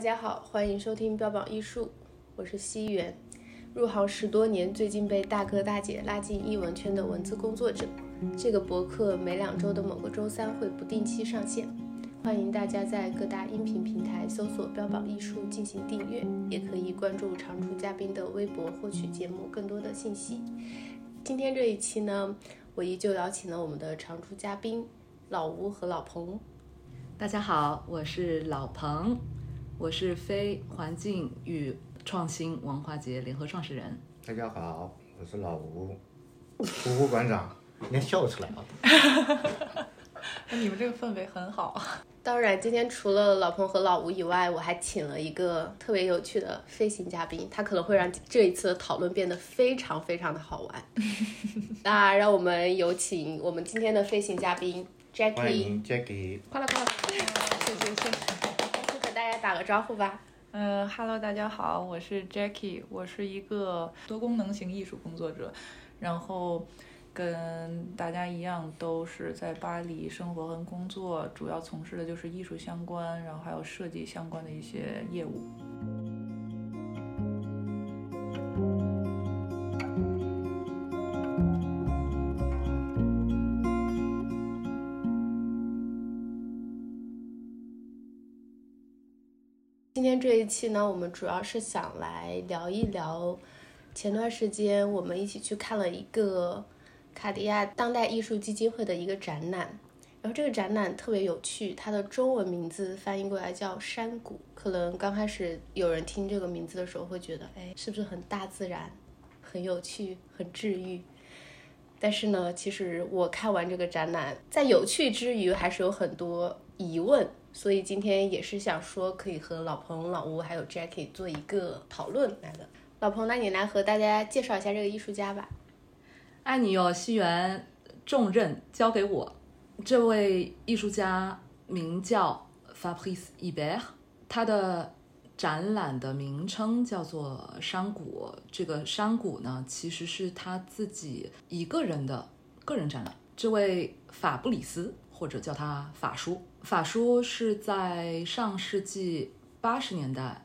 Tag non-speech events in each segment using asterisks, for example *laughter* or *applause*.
大家好，欢迎收听标榜艺术，我是西元，入行十多年，最近被大哥大姐拉进艺文圈的文字工作者。这个博客每两周的某个周三会不定期上线，欢迎大家在各大音频平台搜索“标榜艺术”进行订阅，也可以关注常驻嘉宾的微博获取节目更多的信息。今天这一期呢，我依旧邀请了我们的常驻嘉宾老吴和老彭。大家好，我是老彭，我是非环境与创新文化节联合创始人。大家好，我是老吴，胡胡馆长，应该笑出来了。*laughs* 那你们这个氛围很好。*laughs* 当然，今天除了老彭和老吴以外，我还请了一个特别有趣的飞行嘉宾，他可能会让这一次的讨论变得非常非常的好玩。*laughs* 那让我们有请我们今天的飞行嘉宾 Jackie，欢迎 Jackie，快了快了，谢谢谢谢。打个招呼吧。嗯哈喽，大家好，我是 Jackie，我是一个多功能型艺术工作者，然后跟大家一样都是在巴黎生活和工作，主要从事的就是艺术相关，然后还有设计相关的一些业务。这一期呢，我们主要是想来聊一聊前段时间我们一起去看了一个卡地亚当代艺术基金会的一个展览，然后这个展览特别有趣，它的中文名字翻译过来叫《山谷》。可能刚开始有人听这个名字的时候会觉得，哎，是不是很大自然、很有趣、很治愈？但是呢，其实我看完这个展览，在有趣之余，还是有很多疑问。所以今天也是想说，可以和老彭、老吴还有 Jackie 做一个讨论来的。老彭，那你来和大家介绍一下这个艺术家吧。爱你哟，西园，重任交给我。这位艺术家名叫 Fabrice i b e r 他的展览的名称叫做《山谷》。这个山谷呢，其实是他自己一个人的个人展览。这位法布里斯，或者叫他法叔，法叔是在上世纪八十年代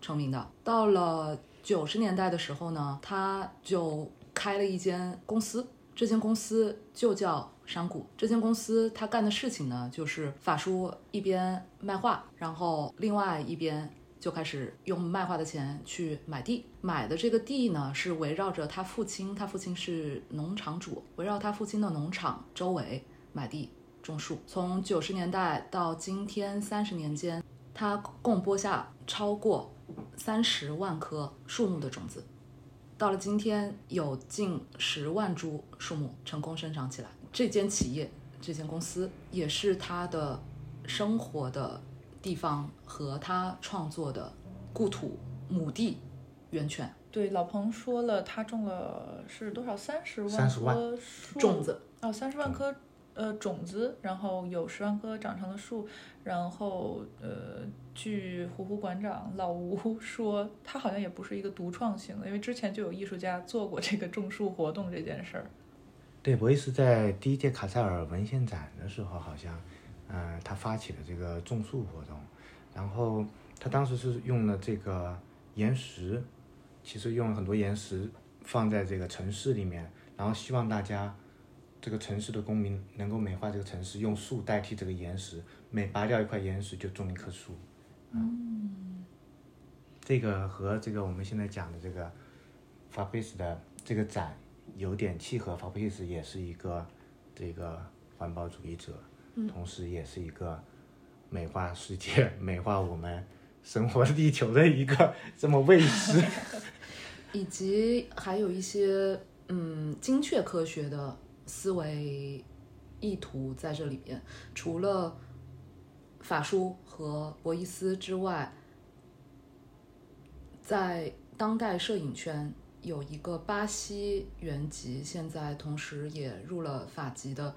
成名的。到了九十年代的时候呢，他就开了一间公司，这间公司就叫山谷。这间公司他干的事情呢，就是法叔一边卖画，然后另外一边就开始用卖画的钱去买地。买的这个地呢，是围绕着他父亲，他父亲是农场主，围绕他父亲的农场周围买地种树。从九十年代到今天三十年间，他共播下超过三十万棵树木的种子。到了今天，有近十万株树木成功生长起来。这间企业、这间公司也是他的生活的地方和他创作的故土、母地、源泉。对，老彭说了，他种了是多少？三十万30万棵树种子哦，三十万棵呃种子，然后有十万棵长成的树，然后呃，据胡胡馆长老吴 *laughs* 说，他好像也不是一个独创性的，因为之前就有艺术家做过这个种树活动这件事儿。对，我也是在第一届卡塞尔文献展的时候，好像，嗯、他发起了这个种树活动，然后他当时是用了这个岩石，其实用了很多岩石放在这个城市里面，然后希望大家这个城市的公民能够美化这个城市，用树代替这个岩石，每拔掉一块岩石就种一棵树。嗯，这个和这个我们现在讲的这个 Fabrice 的这个展有点契合。Fabrice 也是一个这个环保主义者，同时也是一个美化世界、*laughs* 美化我们生活的地球的一个这么卫士。*laughs* 以及还有一些嗯精确科学的思维意图在这里面。除了法书和博伊斯之外，在当代摄影圈有一个巴西原籍，现在同时也入了法籍的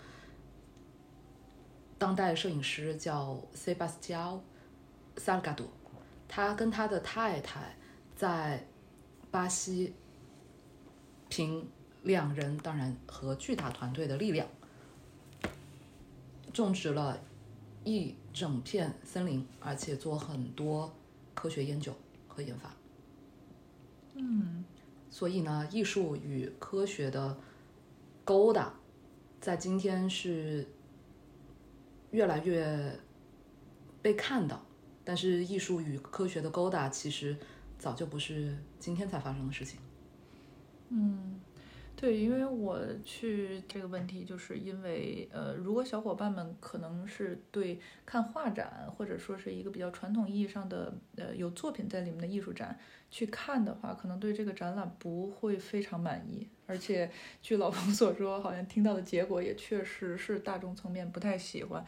当代摄影师，叫 Sebastião Salgado。他跟他的太太在巴西凭两人当然和巨大团队的力量，种植了一整片森林，而且做很多科学研究和研发。嗯，所以呢，艺术与科学的勾搭，在今天是越来越被看到。但是，艺术与科学的勾搭，其实早就不是今天才发生的事情。嗯，对，因为我去这个问题，就是因为呃，如果小伙伴们可能是对看画展，或者说是一个比较传统意义上的呃有作品在里面的艺术展去看的话，可能对这个展览不会非常满意。而且据老彭所说，好像听到的结果也确实是大众层面不太喜欢。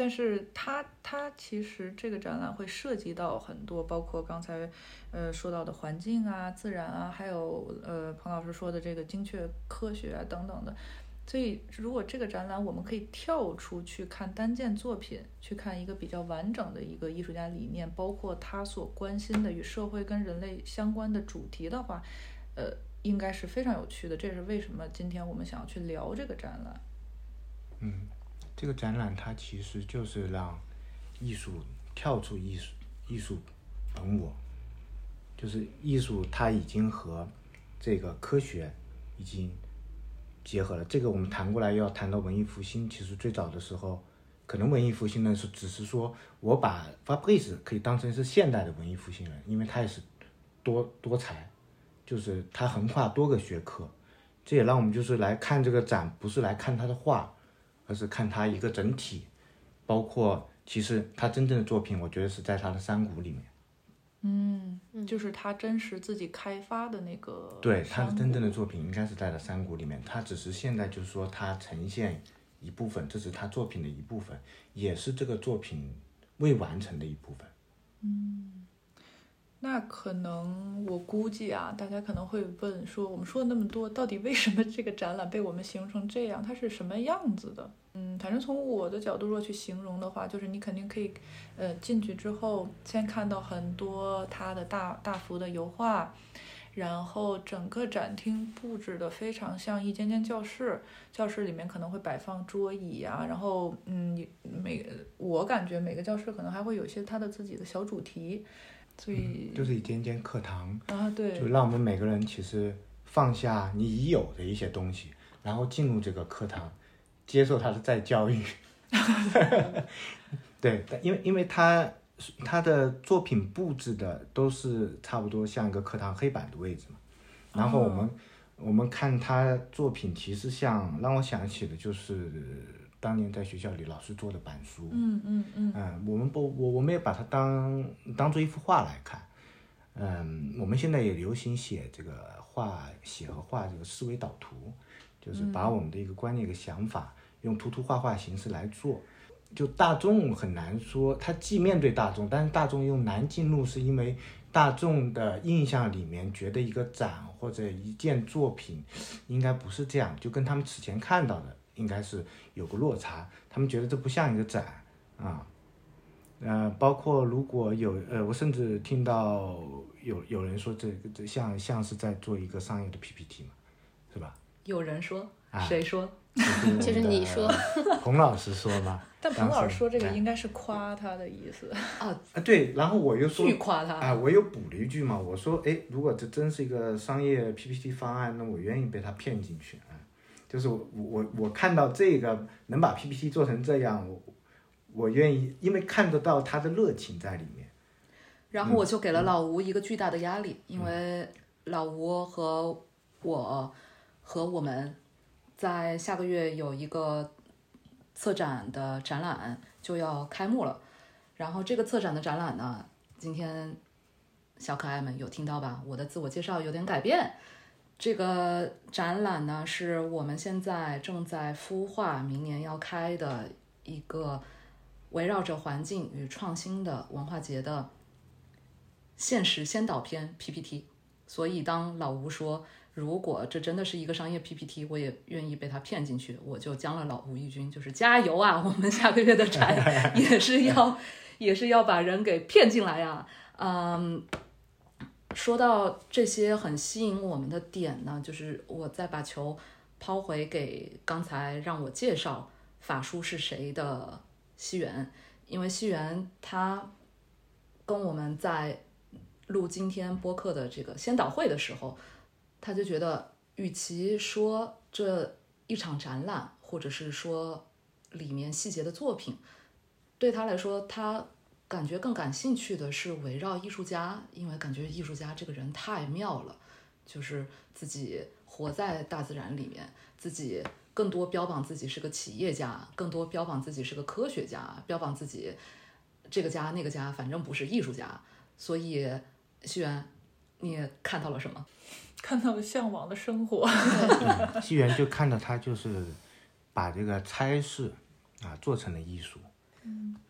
但是它它其实这个展览会涉及到很多，包括刚才呃说到的环境啊、自然啊，还有呃彭老师说的这个精确科学啊等等的。所以如果这个展览我们可以跳出去看单件作品，去看一个比较完整的一个艺术家理念，包括他所关心的与社会跟人类相关的主题的话，呃，应该是非常有趣的。这是为什么今天我们想要去聊这个展览。嗯。这个展览它其实就是让艺术跳出艺术艺术本我，就是艺术它已经和这个科学已经结合了。这个我们谈过来要谈到文艺复兴，其实最早的时候，可能文艺复兴呢是只是说我把 Fabrice 可以当成是现代的文艺复兴人，因为他也是多多才，就是他横跨多个学科。这也让我们就是来看这个展，不是来看他的画。而是看他一个整体，包括其实他真正的作品，我觉得是在他的山谷里面。嗯，就是他真实自己开发的那个。对，他的真正的作品应该是在了山谷里面。他只是现在就是说他呈现一部分，这是他作品的一部分，也是这个作品未完成的一部分。嗯。那可能我估计啊，大家可能会问说，我们说了那么多，到底为什么这个展览被我们形容成这样？它是什么样子的？嗯，反正从我的角度若去形容的话，就是你肯定可以，呃，进去之后先看到很多他的大大幅的油画，然后整个展厅布置的非常像一间间教室，教室里面可能会摆放桌椅啊，然后嗯，每我感觉每个教室可能还会有一些他的自己的小主题。所以就是一间间课堂啊，对，就让我们每个人其实放下你已有的一些东西，然后进入这个课堂，接受他的再教育。*laughs* 对，因为因为他他的作品布置的都是差不多像一个课堂黑板的位置嘛，然后我们我们看他作品，其实像让我想起的就是。当年在学校里老师做的板书，嗯嗯嗯，嗯，我们不，我我们也把它当当做一幅画来看，嗯，我们现在也流行写这个画写和画这个思维导图，就是把我们的一个观念、一个想法用图图画画形式来做，就大众很难说，他既面对大众，但是大众又难进入，是因为大众的印象里面觉得一个展或者一件作品应该不是这样，就跟他们此前看到的。应该是有个落差，他们觉得这不像一个展啊，呃，包括如果有呃，我甚至听到有有人说这个这像像是在做一个商业的 PPT 嘛，是吧？有人说，谁说？其 *laughs* 实你说，*laughs* 彭老师说嘛。*laughs* 但彭老师说这个应该是夸他的意思啊啊对，然后我又说夸他啊，我又补了一句嘛，我说哎，如果这真是一个商业 PPT 方案，那我愿意被他骗进去啊。就是我我我看到这个能把 PPT 做成这样，我我愿意，因为看得到他的热情在里面。然后我就给了老吴一个巨大的压力，因为老吴和我和我们在下个月有一个策展的展览就要开幕了。然后这个策展的展览呢，今天小可爱们有听到吧？我的自我介绍有点改变。这个展览呢，是我们现在正在孵化，明年要开的一个围绕着环境与创新的文化节的现实先导片 PPT。所以，当老吴说如果这真的是一个商业 PPT，我也愿意被他骗进去，我就将了老吴一军，就是加油啊！*laughs* 我们下个月的展 *laughs* 也是要，也是要把人给骗进来呀，嗯。说到这些很吸引我们的点呢，就是我再把球抛回给刚才让我介绍法叔是谁的西元，因为西元他跟我们在录今天播客的这个先导会的时候，他就觉得，与其说这一场展览，或者是说里面细节的作品，对他来说，他感觉更感兴趣的是围绕艺术家，因为感觉艺术家这个人太妙了，就是自己活在大自然里面，自己更多标榜自己是个企业家，更多标榜自己是个科学家，标榜自己这个家那个家，反正不是艺术家。所以，西元，你看到了什么？*laughs* 看到了向往的生活。*laughs* 西元就看到他就是把这个差事啊做成了艺术。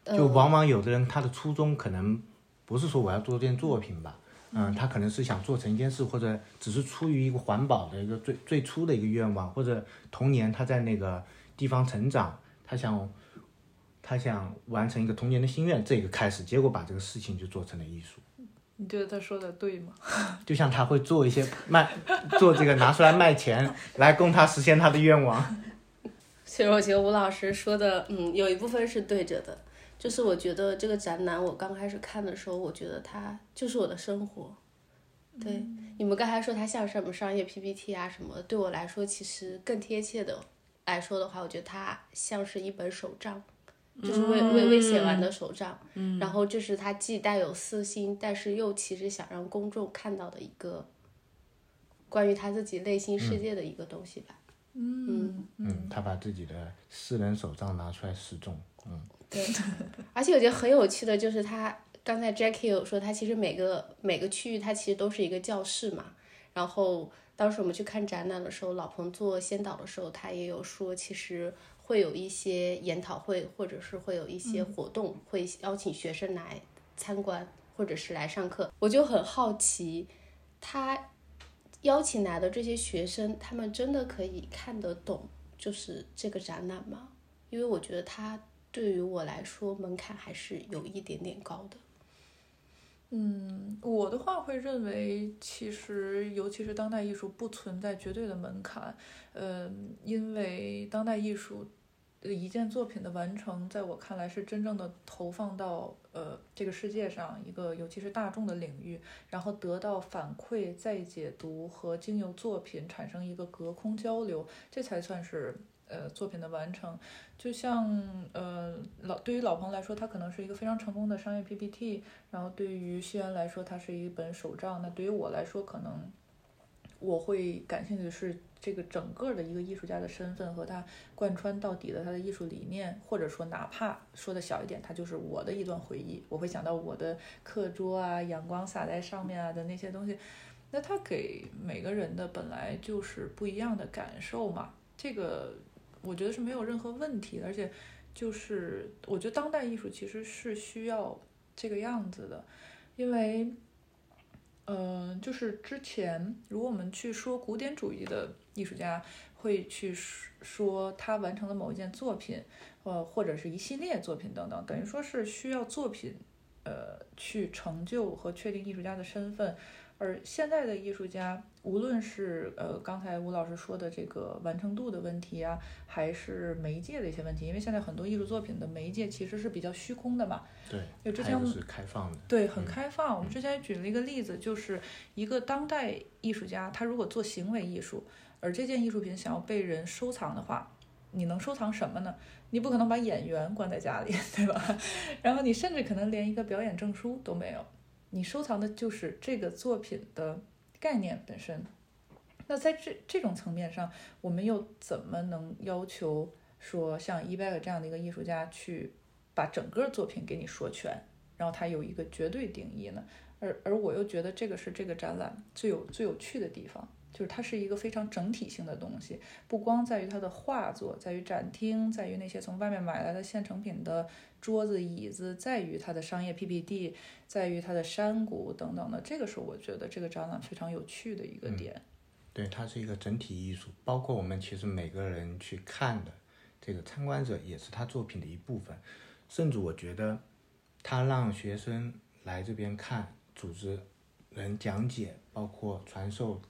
就往往有的人他的初衷可能不是说我要做这件作品吧，嗯，他可能是想做成一件事，或者只是出于一个环保的一个最最初的一个愿望，或者童年他在那个地方成长，他想他想完成一个童年的心愿，这个开始，结果把这个事情就做成了艺术。你觉得他说的对吗？*laughs* 就像他会做一些卖，做这个拿出来卖钱，来供他实现他的愿望。*laughs* 其实我觉得吴老师说的，嗯，有一部分是对着的。就是我觉得这个展览，我刚开始看的时候，我觉得它就是我的生活。对，你们刚才说它像什么商业 PPT 啊什么，对我来说其实更贴切的来说的话，我觉得它像是一本手账，就是未未未写完的手账。嗯。然后这是他既带有私心，但是又其实想让公众看到的一个关于他自己内心世界的一个东西吧。嗯嗯，他把自己的私人手账拿出来示众。嗯。对，*laughs* 而且我觉得很有趣的就是他刚才 Jackie 有说，他其实每个每个区域它其实都是一个教室嘛。然后当时我们去看展览的时候，老彭做先导的时候，他也有说，其实会有一些研讨会，或者是会有一些活动，会邀请学生来参观，或者是来上课。我就很好奇，他邀请来的这些学生，他们真的可以看得懂就是这个展览吗？因为我觉得他。对于我来说，门槛还是有一点点高的。嗯，我的话会认为，其实尤其是当代艺术不存在绝对的门槛。嗯，因为当代艺术一件作品的完成，在我看来是真正的投放到呃这个世界上一个尤其是大众的领域，然后得到反馈、再解读和经由作品产生一个隔空交流，这才算是。呃，作品的完成，就像呃老对于老彭来说，他可能是一个非常成功的商业 PPT，然后对于西安来说，它是一本手账。那对于我来说，可能我会感兴趣的是这个整个的一个艺术家的身份和他贯穿到底的他的艺术理念，或者说哪怕说的小一点，他就是我的一段回忆。我会想到我的课桌啊，阳光洒在上面啊的那些东西。那他给每个人的本来就是不一样的感受嘛，这个。我觉得是没有任何问题的，而且就是我觉得当代艺术其实是需要这个样子的，因为，嗯，就是之前如果我们去说古典主义的艺术家会去说他完成了某一件作品，呃，或者是一系列作品等等，等于说是需要作品，呃，去成就和确定艺术家的身份。而现在的艺术家，无论是呃刚才吴老师说的这个完成度的问题啊，还是媒介的一些问题，因为现在很多艺术作品的媒介其实是比较虚空的嘛。对，就之前是开放的。对，很开放。我们之前举了一个例子，就是一个当代艺术家，他如果做行为艺术，而这件艺术品想要被人收藏的话，你能收藏什么呢？你不可能把演员关在家里，*laughs* 对吧？然后你甚至可能连一个表演证书都没有。你收藏的就是这个作品的概念本身。那在这这种层面上，我们又怎么能要求说像伊贝尔这样的一个艺术家去把整个作品给你说全，然后他有一个绝对定义呢？而而我又觉得这个是这个展览最有最有趣的地方。就是它是一个非常整体性的东西，不光在于它的画作，在于展厅，在于那些从外面买来的现成品的桌子、椅子，在于它的商业 PPT，在于它的山谷等等的。这个是我觉得这个展览非常有趣的一个点。对，它是一个整体艺术，包括我们其实每个人去看的这个参观者也是他作品的一部分，甚至我觉得他让学生来这边看，组织人讲解，包括传授。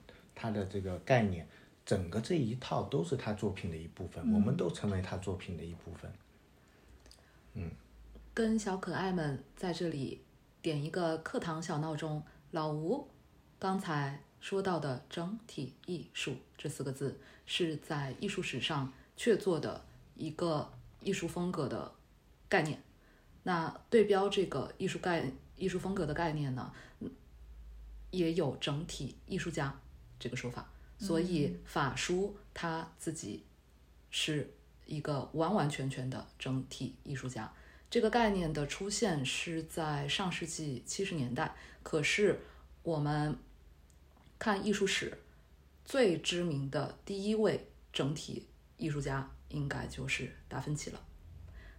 他的这个概念，整个这一套都是他作品的一部分，我们都成为他作品的一部分。嗯，跟小可爱们在这里点一个课堂小闹钟。老吴刚才说到的整体艺术这四个字，是在艺术史上确做的一个艺术风格的概念。那对标这个艺术概艺术风格的概念呢，也有整体艺术家这个说法。所以法书他自己是一个完完全全的整体艺术家。这个概念的出现是在上世纪七十年代，可是我们看艺术史最知名的第一位整体艺术家，应该就是达芬奇了。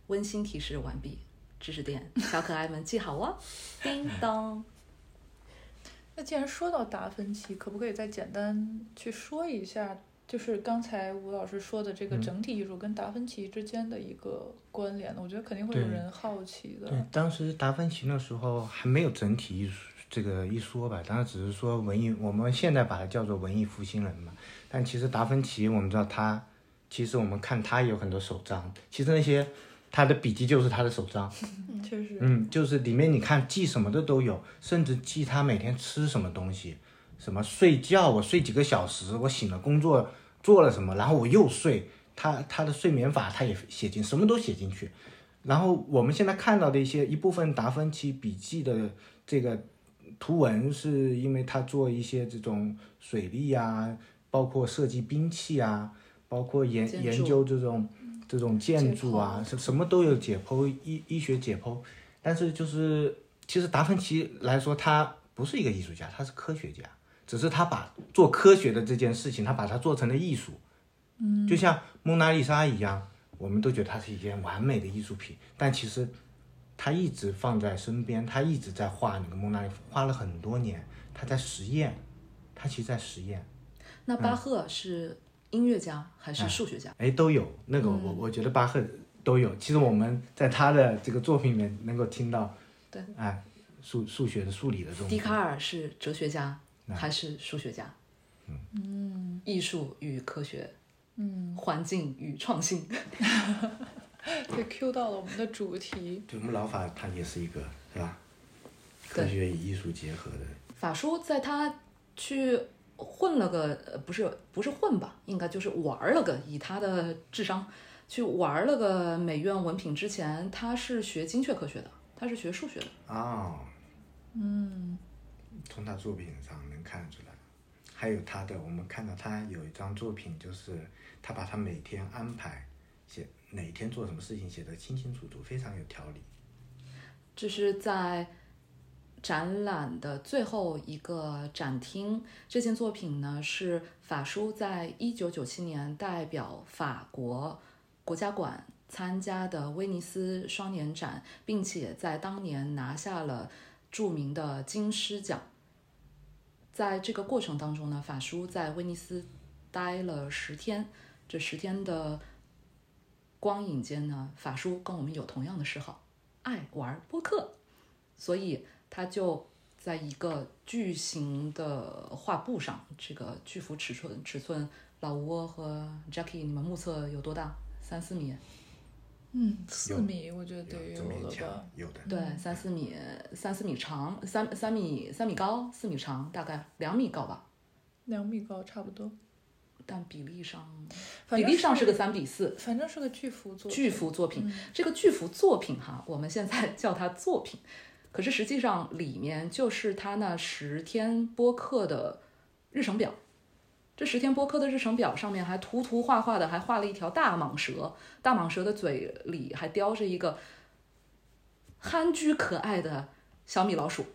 温馨提示完毕，知识点，小可爱们记好哦，*laughs* 叮当。那既然说到达芬奇，可不可以再简单去说一下，就是刚才吴老师说的这个整体艺术跟达芬奇之间的一个关联呢？我觉得肯定会有人好奇的。对，当时达芬奇那时候还没有整体艺术这个一说吧，当时只是说文艺，我们现在把它叫做文艺复兴人嘛。但其实达芬奇，我们知道他，其实我们看他有很多手账，其实那些他的笔记就是他的手账，嗯，确实，嗯，就是里面你看记什么的都有，甚至记他每天吃什么东西，什么睡觉，我睡几个小时，我醒了工作做了什么，然后我又睡，他他的睡眠法他也写进，什么都写进去。然后我们现在看到的一些一部分达芬奇笔记的这个图文，是因为他做一些这种水利啊，包括设计兵器啊，包括研研究这种这种建筑啊，什什么都有解剖医医学解剖。但是就是其实达芬奇来说，他不是一个艺术家，他是科学家，只是他把做科学的这件事情，他把它做成了艺术。嗯，就像蒙娜丽莎一样，我们都觉得它是一件完美的艺术品，但其实他一直放在身边，他一直在画那个蒙娜丽，画了很多年，他在实验，他其实在实验。那巴赫是音乐家还是数学家？哎，都有那个我我觉得巴赫都有。其实我们在他的这个作品里面能够听到，对，哎，数数学的、数理的这种。笛卡尔是哲学家还是数学家？嗯，艺术与科学，嗯，环境与创新。*laughs* 被 Q 到了我们的主题。对我们老法他也是一个是吧？科学与艺术结合的。法叔在他去混了个，呃不是不是混吧，应该就是玩儿了个，以他的智商去玩儿了个美院文凭之前，他是学精确科学的，他是学数学的。哦，嗯，从他作品上能看出来。还有他的，我们看到他有一张作品，就是他把他每天安排写哪天做什么事情写得清清楚楚，非常有条理。这是在展览的最后一个展厅。这件作品呢是法叔在一九九七年代表法国国家馆参加的威尼斯双年展，并且在当年拿下了著名的金狮奖。在这个过程当中呢，法叔在威尼斯待了十天，这十天的光影间呢，法叔跟我们有同样的嗜好，爱玩播客，所以他就在一个巨型的画布上，这个巨幅尺寸尺寸，老吴和 Jackie，你们目测有多大？三四米？嗯，四米我觉得得有这么了勉强吧。有的。对，三四米，三四米长，三三米三米高，四米长，大概两米高吧。两米高差不多，但比例上，比例上是个三比四，反正是个巨幅作品。巨幅作品。这个巨幅作品哈，我们现在叫它作品，可是实际上里面就是他那十天播客的日程表。这十天播客的日程表上面还涂涂画画的，还画了一条大蟒蛇，大蟒蛇的嘴里还叼着一个憨居可爱的小米老鼠。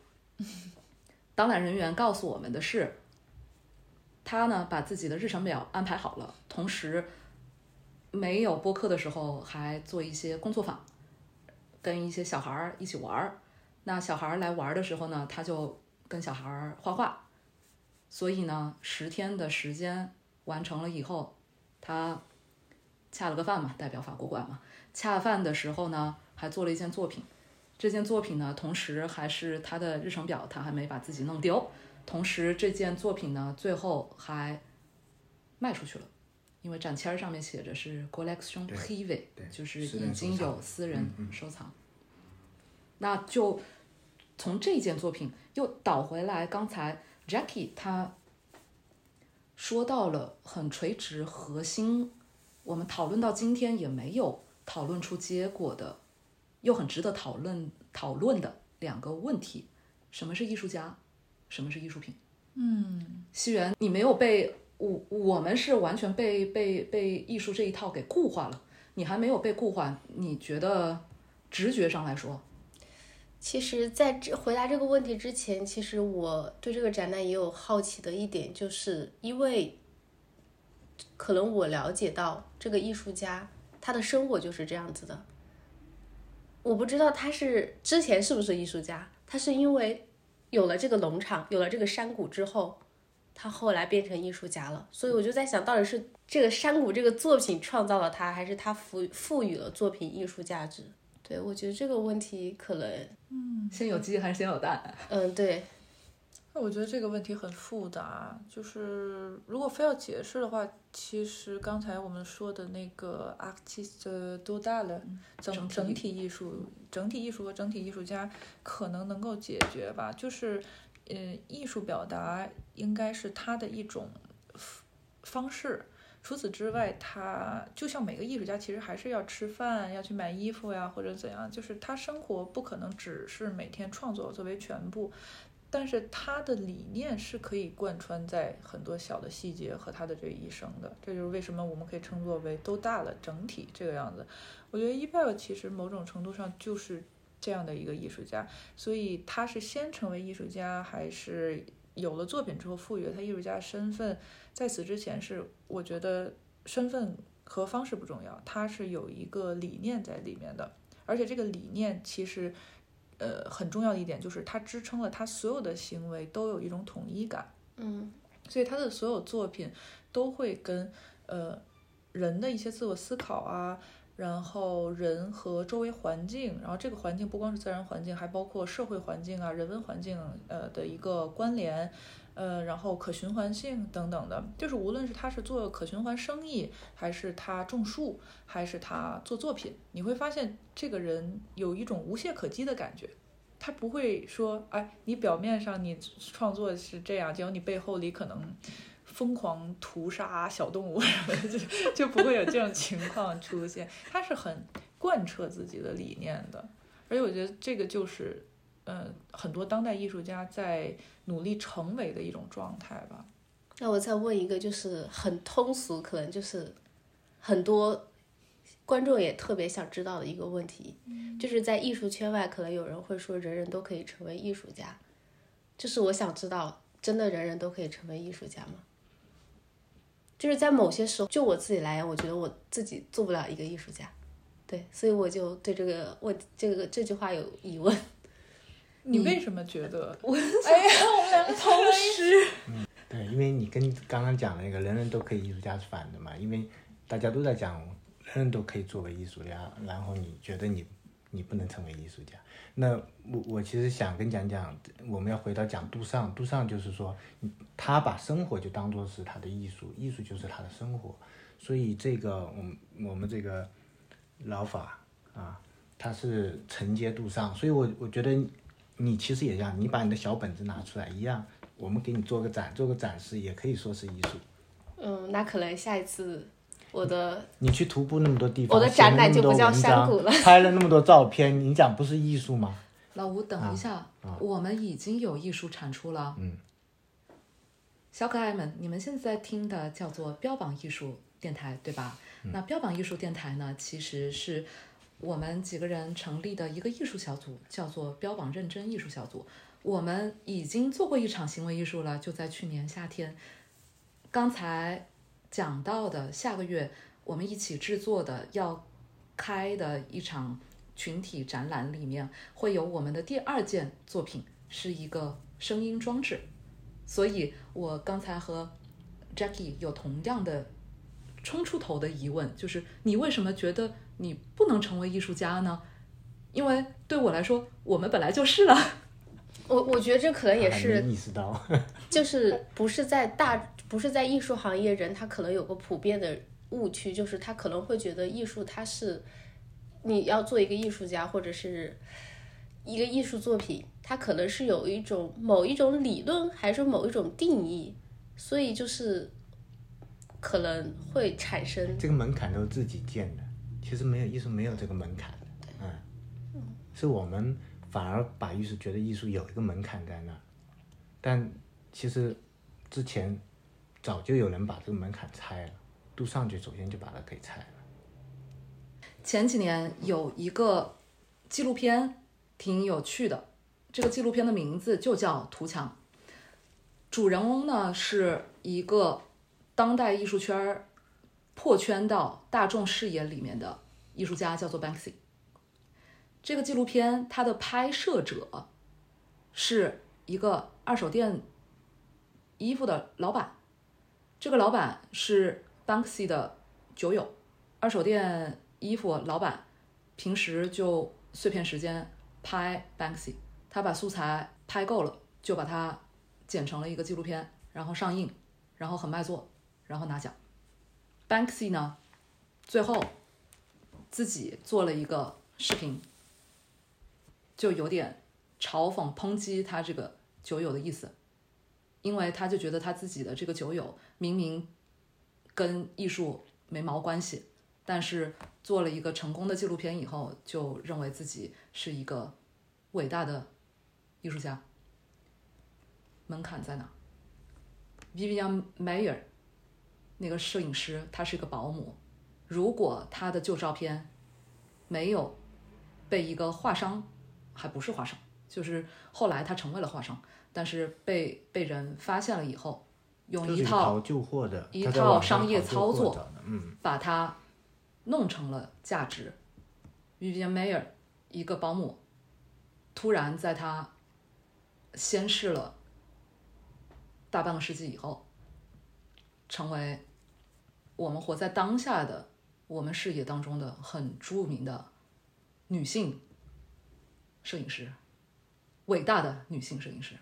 导览人员告诉我们的是，他呢把自己的日程表安排好了，同时没有播客的时候还做一些工作坊，跟一些小孩儿一起玩儿。那小孩儿来玩儿的时候呢，他就跟小孩儿画画。所以呢，十天的时间完成了以后，他恰了个饭嘛，代表法国馆嘛。恰饭的时候呢，还做了一件作品。这件作品呢，同时还是他的日程表，他还没把自己弄丢。同时，这件作品呢，最后还卖出去了，因为展签儿上面写着是 collection 对 privée，就是已经有私人嗯嗯收藏。那就从这件作品又倒回来，刚才 Jackie 他说到了很垂直核心，我们讨论到今天也没有讨论出结果的，又很值得讨论讨论的两个问题：什么是艺术家？什么是艺术品？嗯，西元，你没有被我我们是完全被被被艺术这一套给固化了，你还没有被固化，你觉得直觉上来说，其实，在这回答这个问题之前，其实我对这个展览也有好奇的一点，就是因为可能我了解到这个艺术家他的生活就是这样子的。我不知道他是之前是不是艺术家，他是因为有了这个农场，有了这个山谷之后，他后来变成艺术家了。所以我就在想，到底是这个山谷这个作品创造了他，还是他赋赋予了作品艺术价值？对我觉得这个问题可能，嗯先有鸡还是先有蛋？嗯，对，那我觉得这个问题很复杂，就是如果非要解释的话，其实刚才我们说的那个 artist 多大了，整整体艺术、整体艺术和整体艺术家可能能够解决吧，就是，嗯，艺术表达应该是他的一种方式。除此之外，他就像每个艺术家，其实还是要吃饭，要去买衣服呀，或者怎样，就是他生活不可能只是每天创作作为全部，但是他的理念是可以贯穿在很多小的细节和他的这一生的，这就是为什么我们可以称作为都大了整体这个样子。我觉得伊贝尔其实某种程度上就是这样的一个艺术家，所以他是先成为艺术家，还是有了作品之后赋予了他艺术家身份？在此之前是我觉得身份和方式不重要，他是有一个理念在里面的，而且这个理念其实。呃，很重要的一点就是，它支撑了他所有的行为都有一种统一感，嗯所以他的所有作品都会跟呃人的一些自我思考啊，然后人和周围环境，然后这个环境不光是自然环境，还包括社会环境啊、人文环境呃的一个关联，呃，然后可循环性等等的，就是无论是他是做可循环生意，还是他种树，还是他做作品，你会发现这个人有一种无懈可击的感觉。他不会说，哎，你表面上你创作是这样，结果你背后里可能疯狂屠杀小动物 *laughs* 就就不会有这种情况出现。他是很贯彻自己的理念的，而且我觉得这个就是，呃，很多当代艺术家在努力成为的一种状态吧。那我再问一个，就是很通俗，可能就是很多观众也特别想知道的一个问题，就是在艺术圈外，可能有人会说人人都可以成为艺术家，就是我想知道，真的人人都可以成为艺术家吗？就是在某些时候，就我自己来言，我觉得我自己做不了一个艺术家，对，所以我就对这个我这个这句话有疑问。你为什么觉得？我哎呀，我们两个 *laughs* 同时。嗯对，因为你跟刚刚讲的那个人人都可以艺术家是反的嘛，因为大家都在讲人人都可以作为艺术家，然后你觉得你你不能成为艺术家。那我我其实想跟讲讲，我们要回到讲杜尚，杜尚就是说他把生活就当做是他的艺术，艺术就是他的生活，所以这个我们我们这个老法啊，他是承接杜尚，所以我我觉得你其实也一样，你把你的小本子拿出来一样。我们给你做个展，做个展示，也可以说是艺术。嗯，那可能下一次我的你去徒步那么多地方，我的展览就不叫山谷了拍了那么多照片，你讲不是艺术吗？老吴，等一下，我们已经有艺术产出了。嗯，小可爱们，你们现在听的叫做标榜艺术电台，对吧？那标榜艺术电台呢，其实是我们几个人成立的一个艺术小组，叫做标榜认真艺术小组。我们已经做过一场行为艺术了，就在去年夏天。刚才讲到的，下个月我们一起制作的要开的一场群体展览里面，会有我们的第二件作品，是一个声音装置。所以我刚才和 Jackie 有同样的冲出头的疑问，就是你为什么觉得你不能成为艺术家呢？因为对我来说，我们本来就是了。我我觉得这可能也是意识到。*laughs* *laughs* 就是不是在大不是在艺术行业人，他可能有个普遍的误区，就是他可能会觉得艺术它是你要做一个艺术家，或者是一个艺术作品，它可能是有一种某一种理论，还是某一种定义，所以就是可能会产生这个门槛都是自己建的，其实没有艺术没有这个门槛的，嗯，是我们反而把艺术觉得艺术有一个门槛在那儿，但其实之前早就有人把这个门槛拆了，杜尚就首先就把它给拆了。前几年有一个纪录片挺有趣的，这个纪录片的名字就叫《图强》，主人翁呢是一个当代艺术圈儿破圈到大众视野里面的艺术家，叫做 Banksy。这个纪录片它的拍摄者是一个二手店衣服的老板，这个老板是 Banksy 的酒友，二手店衣服老板平时就碎片时间拍 Banksy，他把素材拍够了，就把它剪成了一个纪录片，然后上映，然后很卖座，然后拿奖。Banksy 呢，最后自己做了一个视频，就有点嘲讽抨击他这个酒友的意思，因为他就觉得他自己的这个酒友明明跟艺术没毛关系，但是做了一个成功的纪录片以后，就认为自己是一个伟大的艺术家。门槛在哪？Vivian Mayer 那个摄影师，他是一个保姆。如果他的旧照片没有被一个画商，还不是画商，就是后来他成为了画商，但是被被人发现了以后，用一套淘旧货的，一套商业操作把它弄成了价值。Vivian Mayer 一个保姆，突然在他先试了大半个世纪以后，成为我们活在当下的我们视野当中的很著名的女性摄影师，伟大的女性摄影师。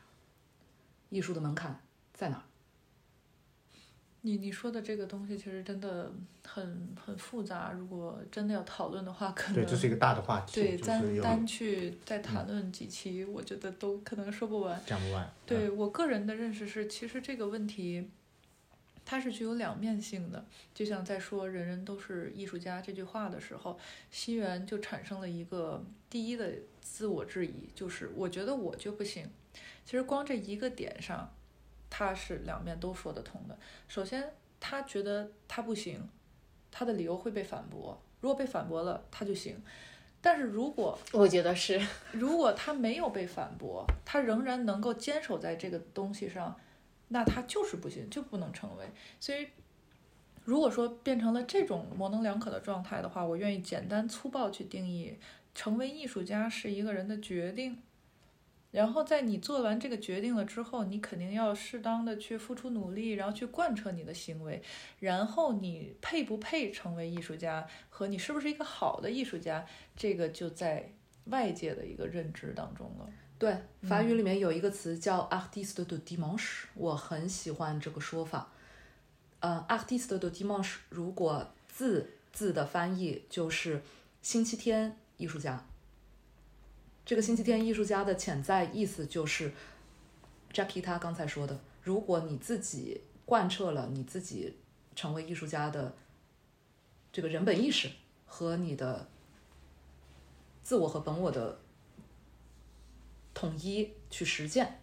艺术的门槛在哪儿？你你说的这个东西其实真的很很复杂，如果真的要讨论的话，可能对，这是一个大的话题，对单单去再谈论几期，我觉得都可能说不完。讲不完。对我个人的认识是，其实这个问题它是具有两面性的。就像在说“人人都是艺术家”这句话的时候，西元就产生了一个第一的自我质疑，就是我觉得我就不行。其实光这一个点上，他是两面都说得通的。首先，他觉得他不行，他的理由会被反驳。如果被反驳了，他就行。但是如果 *laughs* 我觉得是，如果他没有被反驳，他仍然能够坚守在这个东西上，那他就是不行，就不能成为。所以，如果说变成了这种模棱两可的状态的话，我愿意简单粗暴去定义，成为艺术家是一个人的决定。然后在你做完这个决定了之后，你肯定要适当的去付出努力，然后去贯彻你的行为。然后你配不配成为艺术家，和你是不是一个好的艺术家，这个就在外界的一个认知当中了。对，法语里面有一个词叫 artiste de dimanche，我很喜欢这个说法。呃，artiste de dimanche 如果字字的翻译就是星期天艺术家。这个星期天艺术家的潜在意思就是，Jackie 他刚才说的，如果你自己贯彻了你自己成为艺术家的这个人本意识和你的自我和本我的统一去实践，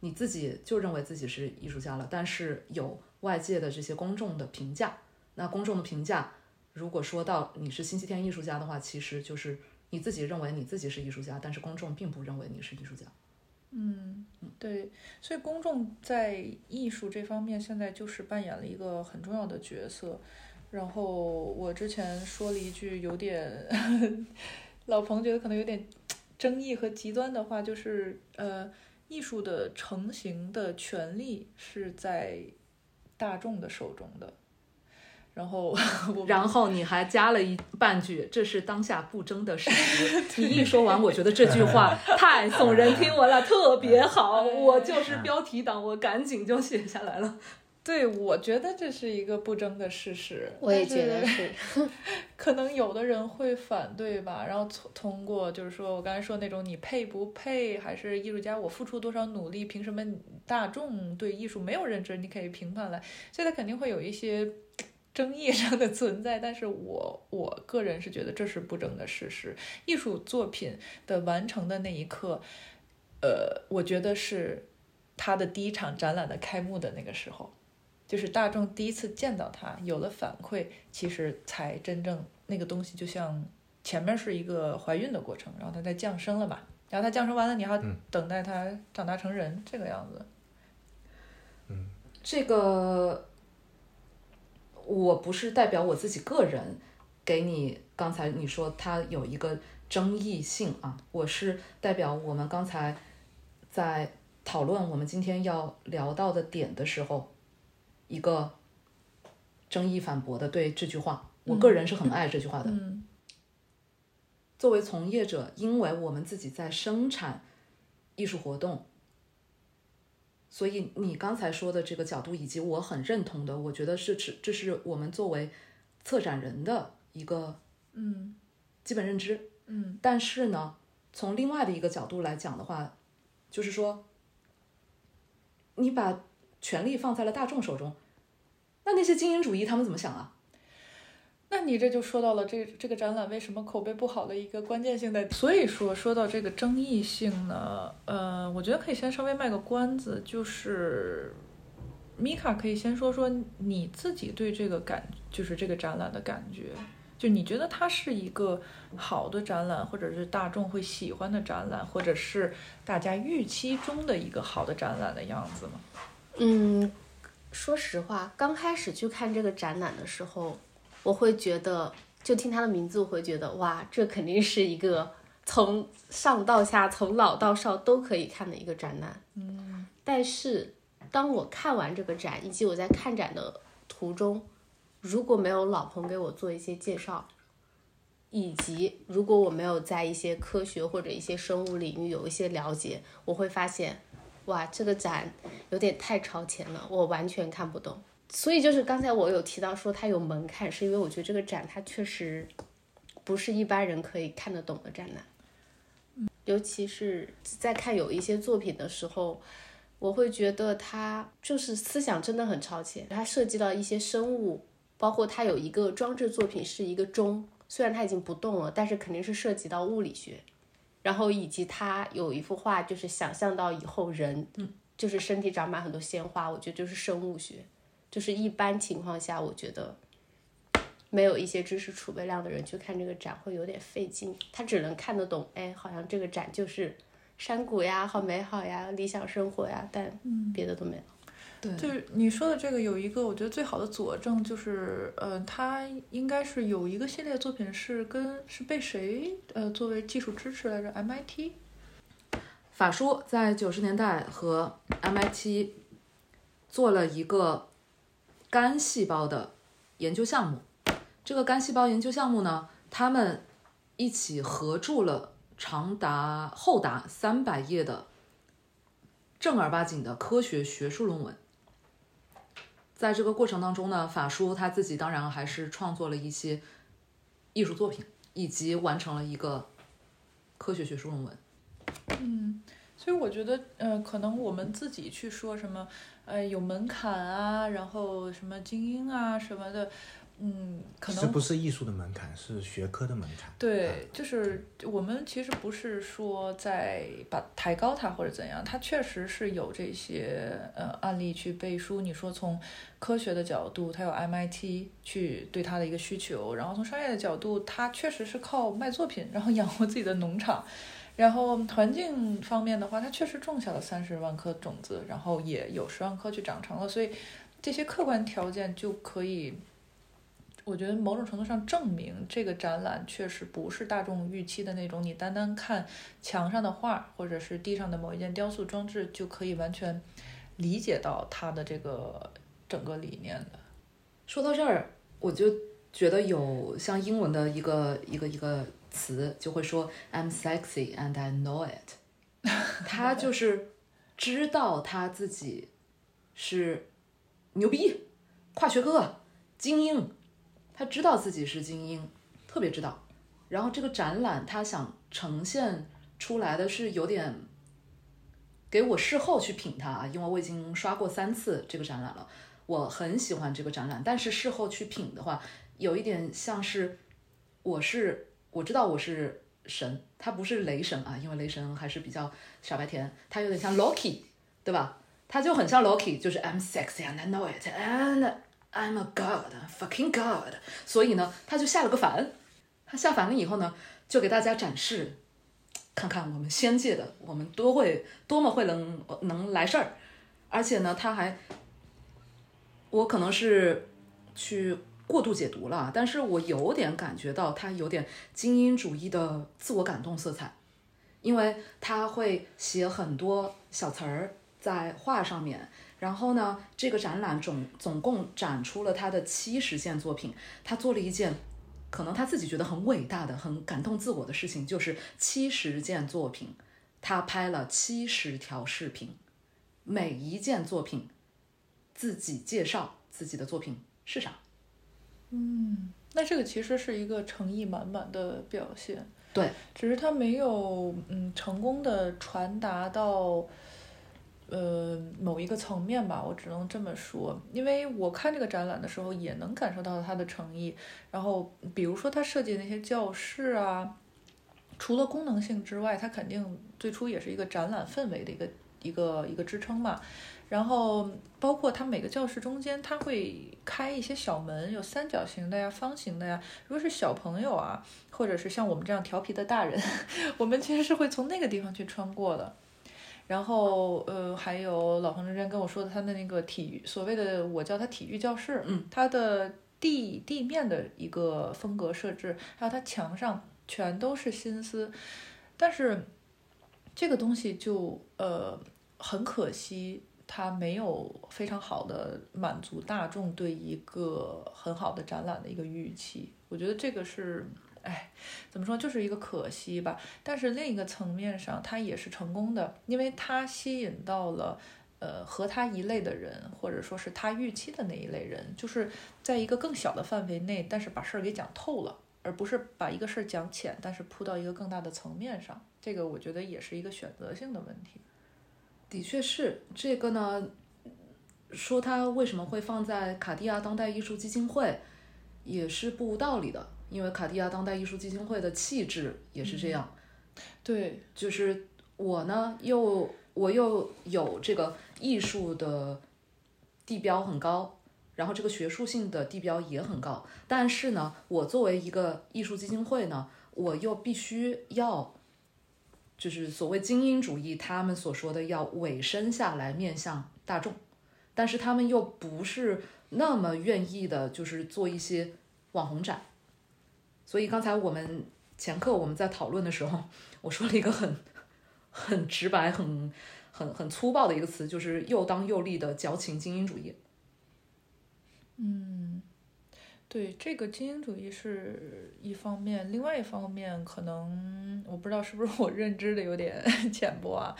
你自己就认为自己是艺术家了。但是有外界的这些公众的评价，那公众的评价，如果说到你是星期天艺术家的话，其实就是你自己认为你自己是艺术家，但是公众并不认为你是艺术家。嗯，对，所以公众在艺术这方面现在就是扮演了一个很重要的角色。然后我之前说了一句有点 *laughs* 老彭觉得可能有点争议和极端的话，就是呃，艺术的成型的权利是在大众的手中的。然后然后你还加了一半句，这是当下不争的事实。你一说完，我觉得这句话 *laughs* 太耸人听闻了，特别好。我就是标题党，我赶紧就写下来了。对，我觉得这是一个不争的事实。我也觉得是。*laughs* 可能有的人会反对吧，然后通通过就是说我刚才说那种你配不配，还是艺术家我付出多少努力，凭什么大众对艺术没有认知，你可以评判来？所以他肯定会有一些争议上的存在。但是我我个人是觉得这是不争的事实。艺术作品的完成的那一刻，呃，我觉得是他的第一场展览的开幕的那个时候。就是大众第一次见到它，有了反馈，其实才真正那个东西就像前面是一个怀孕的过程，然后它在降生了嘛，然后它降生完了，你还要等待它长大成人这个样子。嗯，这个我不是代表我自己个人给你刚才你说它有一个争议性啊，我是代表我们刚才在讨论我们今天要聊到的点的时候。一个争议反驳的对这句话，我个人是很爱这句话的。作为从业者，因为我们自己在生产艺术活动，所以你刚才说的这个角度，以及我很认同的，我觉得是这这是我们作为策展人的一个嗯基本认知。嗯，但是呢，从另外的一个角度来讲的话，就是说，你把。权力放在了大众手中，那那些精英主义他们怎么想啊？那你这就说到了这这个展览为什么口碑不好的一个关键性的。所以说说到这个争议性呢，呃，我觉得可以先稍微卖个关子，就是米卡可以先说说你自己对这个感，就是这个展览的感觉，就你觉得它是一个好的展览，或者是大众会喜欢的展览，或者是大家预期中的一个好的展览的样子吗？嗯，说实话，刚开始去看这个展览的时候，我会觉得，就听它的名字，我会觉得，哇，这肯定是一个从上到下、从老到少都可以看的一个展览。嗯，但是当我看完这个展，以及我在看展的途中，如果没有老彭给我做一些介绍，以及如果我没有在一些科学或者一些生物领域有一些了解，我会发现。哇，这个展有点太超前了，我完全看不懂。所以就是刚才我有提到说它有门槛，是因为我觉得这个展它确实不是一般人可以看得懂的展览。尤其是在看有一些作品的时候，我会觉得它就是思想真的很超前。它涉及到一些生物，包括它有一个装置作品是一个钟，虽然它已经不动了，但是肯定是涉及到物理学。然后以及他有一幅画，就是想象到以后人，嗯，就是身体长满很多鲜花，我觉得就是生物学，就是一般情况下，我觉得没有一些知识储备量的人去看这个展会有点费劲，他只能看得懂，哎，好像这个展就是山谷呀，好美好呀，理想生活呀，但别的都没有。对，就是你说的这个有一个我觉得最好的佐证，就是呃，他应该是有一个系列作品是跟是被谁呃作为技术支持来着？MIT 法书在九十年代和 MIT 做了一个肝细胞的研究项目。这个肝细胞研究项目呢，他们一起合著了长达厚达三百页的正儿八经的科学学术论文。在这个过程当中呢，法叔他自己当然还是创作了一些艺术作品，以及完成了一个科学学术论文。嗯，所以我觉得，呃，可能我们自己去说什么，呃，有门槛啊，然后什么精英啊什么的。嗯，可能是不是艺术的门槛，是学科的门槛。对，就是我们其实不是说在把抬高它或者怎样，它确实是有这些呃案例去背书。你说从科学的角度，它有 MIT 去对它的一个需求，然后从商业的角度，它确实是靠卖作品，然后养活自己的农场。然后环境方面的话，它确实种下了三十万颗种子，然后也有十万颗去长成了，所以这些客观条件就可以。我觉得某种程度上证明这个展览确实不是大众预期的那种，你单单看墙上的画或者是地上的某一件雕塑装置就可以完全理解到它的这个整个理念的。说到这儿，我就觉得有像英文的一个一个一个词，就会说 "I'm sexy and I know it"，*laughs* 他就是知道他自己是牛逼，跨学科，精英，他知道自己是精英，特别知道。然后这个展览他想呈现出来的是有点，给我事后去品它啊，因为我已经刷过三次这个展览了，我很喜欢这个展览，但是事后去品的话，有一点像是我是我知道我是神，他不是雷神啊，因为雷神还是比较傻白甜，他有点像 Loki，对吧？他就很像 Loki，就是 I'm sexy and I know it and I'm a god, fucking god。所以呢，他就下了个凡。他下凡了以后呢，就给大家展示，看看我们仙界的我们多会多么会能能来事儿。而且呢，他还，我可能是去过度解读了，但是我有点感觉到他有点精英主义的自我感动色彩，因为他会写很多小词儿。在画上面，然后呢，这个展览总总共展出了他的七十件作品。他做了一件可能他自己觉得很伟大的、很感动自我的事情，就是七十件作品，他拍了七十条视频，每一件作品自己介绍自己的作品是啥。嗯，那这个其实是一个诚意满满的表现。对，只是他没有嗯成功的传达到。呃，某一个层面吧，我只能这么说，因为我看这个展览的时候，也能感受到他的诚意。然后，比如说他设计那些教室啊，除了功能性之外，它肯定最初也是一个展览氛围的一个一个一个支撑嘛。然后，包括它每个教室中间，它会开一些小门，有三角形的呀、方形的呀。如果是小朋友啊，或者是像我们这样调皮的大人，*laughs* 我们其实是会从那个地方去穿过的。然后，呃，还有老彭之前跟我说的，他的那个体育，所谓的我叫他体育教室，嗯，它的地地面的一个风格设置，还有他墙上全都是心思，但是这个东西就呃很可惜，它没有非常好的满足大众对一个很好的展览的一个预期，我觉得这个是。哎，怎么说，就是一个可惜吧。但是另一个层面上，他也是成功的，因为他吸引到了呃和他一类的人，或者说是他预期的那一类人，就是在一个更小的范围内，但是把事儿给讲透了，而不是把一个事儿讲浅，但是铺到一个更大的层面上。这个我觉得也是一个选择性的问题。的确是这个呢，说他为什么会放在卡地亚当代艺术基金会，也是不无道理的。因为卡地亚当代艺术基金会的气质也是这样，对，就是我呢，又我又有这个艺术的地标很高，然后这个学术性的地标也很高，但是呢，我作为一个艺术基金会呢，我又必须要，就是所谓精英主义，他们所说的要委身下来面向大众，但是他们又不是那么愿意的，就是做一些网红展。所以刚才我们前课我们在讨论的时候，我说了一个很很直白、很很很粗暴的一个词，就是又当又立的矫情精英主义。嗯，对，这个精英主义是一方面，另外一方面可能我不知道是不是我认知的有点 *laughs* 浅薄啊。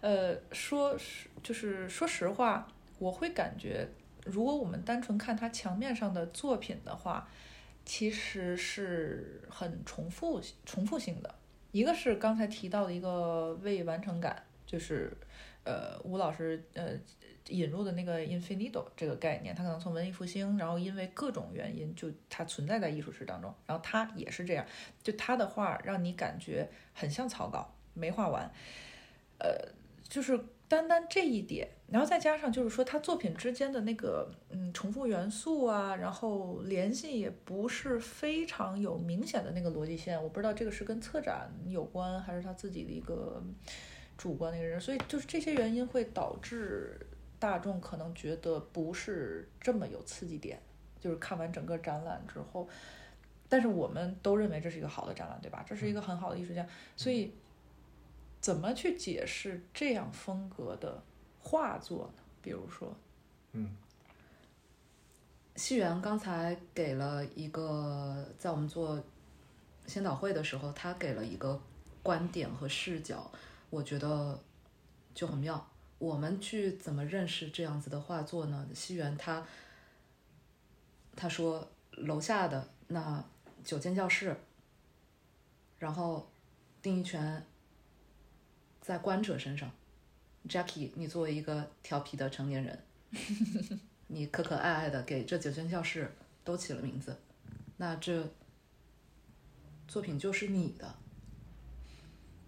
呃，说是就是说实话，我会感觉，如果我们单纯看他墙面上的作品的话。其实是很重复、重复性的。一个是刚才提到的一个未完成感，就是呃吴老师呃引入的那个 infinito 这个概念，它可能从文艺复兴，然后因为各种原因，就它存在在艺术史当中，然后它也是这样，就他的画让你感觉很像草稿，没画完，呃，就是。单单这一点，然后再加上就是说他作品之间的那个嗯重复元素啊，然后联系也不是非常有明显的那个逻辑线，我不知道这个是跟策展有关还是他自己的一个主观的一个人，所以就是这些原因会导致大众可能觉得不是这么有刺激点，就是看完整个展览之后，但是我们都认为这是一个好的展览，对吧？这是一个很好的艺术家，所以。怎么去解释这样风格的画作呢？比如说，嗯，西元刚才给了一个，在我们做先导会的时候，他给了一个观点和视角，我觉得就很妙。我们去怎么认识这样子的画作呢？西园他他说楼下的那九间教室，然后丁义权在观者身上。Jackie，你作为一个调皮的成年人，*laughs* 你可可爱爱的给这九间教室都起了名字，那这作品就是你的，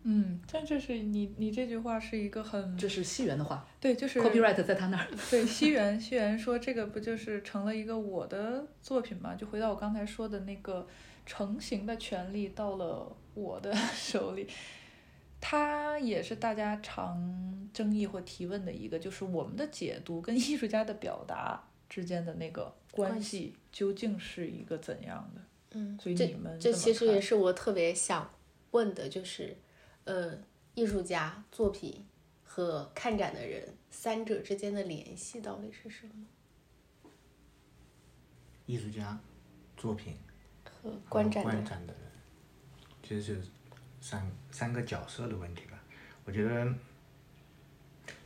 嗯，但这是你你这句话是一个很这是西元的话对，就是，copyright 在他那儿。对，西元西元说这个不就是成了一个我的作品吗？就回到我刚才说的那个成型的权利到了我的 *laughs* 手里，它也是大家常争议或提问的一个，就是我们的解读跟艺术家的表达之间的那个关关系究竟是一个怎样的？嗯，所以这你们这其实也是我特别想问的，就是，呃，艺术家作品和看展的人三者之间的联系到底是什么？艺术家、作品和和观展的人，观展的人，其实是三三个角色的问题吧。我觉得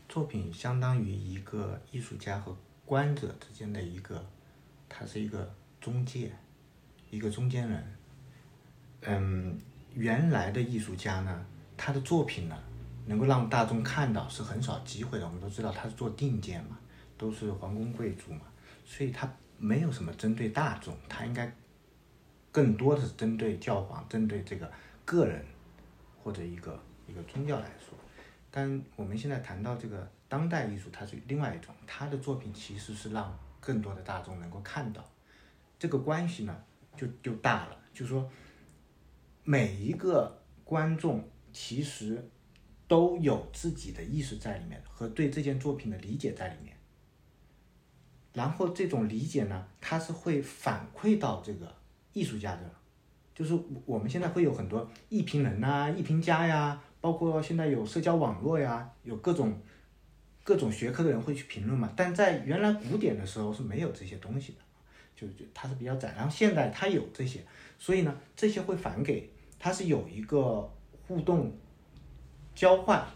作品相当于一个艺术家和观者之间的一个，它是一个中介，一个中间人。嗯，原来的艺术家呢，他的作品呢，能够让大众看到是很少机会的。我们都知道他是做定件嘛，都是皇宫贵族嘛，所以他没有什么针对大众，他应该更多的是针对教皇，针对这个个人或者一个一个宗教来说。但我们现在谈到这个当代艺术，它是另外一种，他的作品其实是让更多的大众能够看到，这个关系呢就就大了，就说每一个观众其实都有自己的意识在里面和对这件作品的理解在里面。然后这种理解呢，它是会反馈到这个艺术家的，就是我们现在会有很多艺评人呐、艺评家呀，包括现在有社交网络呀，有各种各种学科的人会去评论嘛。但在原来古典的时候是没有这些东西的，就就它是比较窄。然后现在它有这些，所以呢，这些会反给它是有一个互动交换，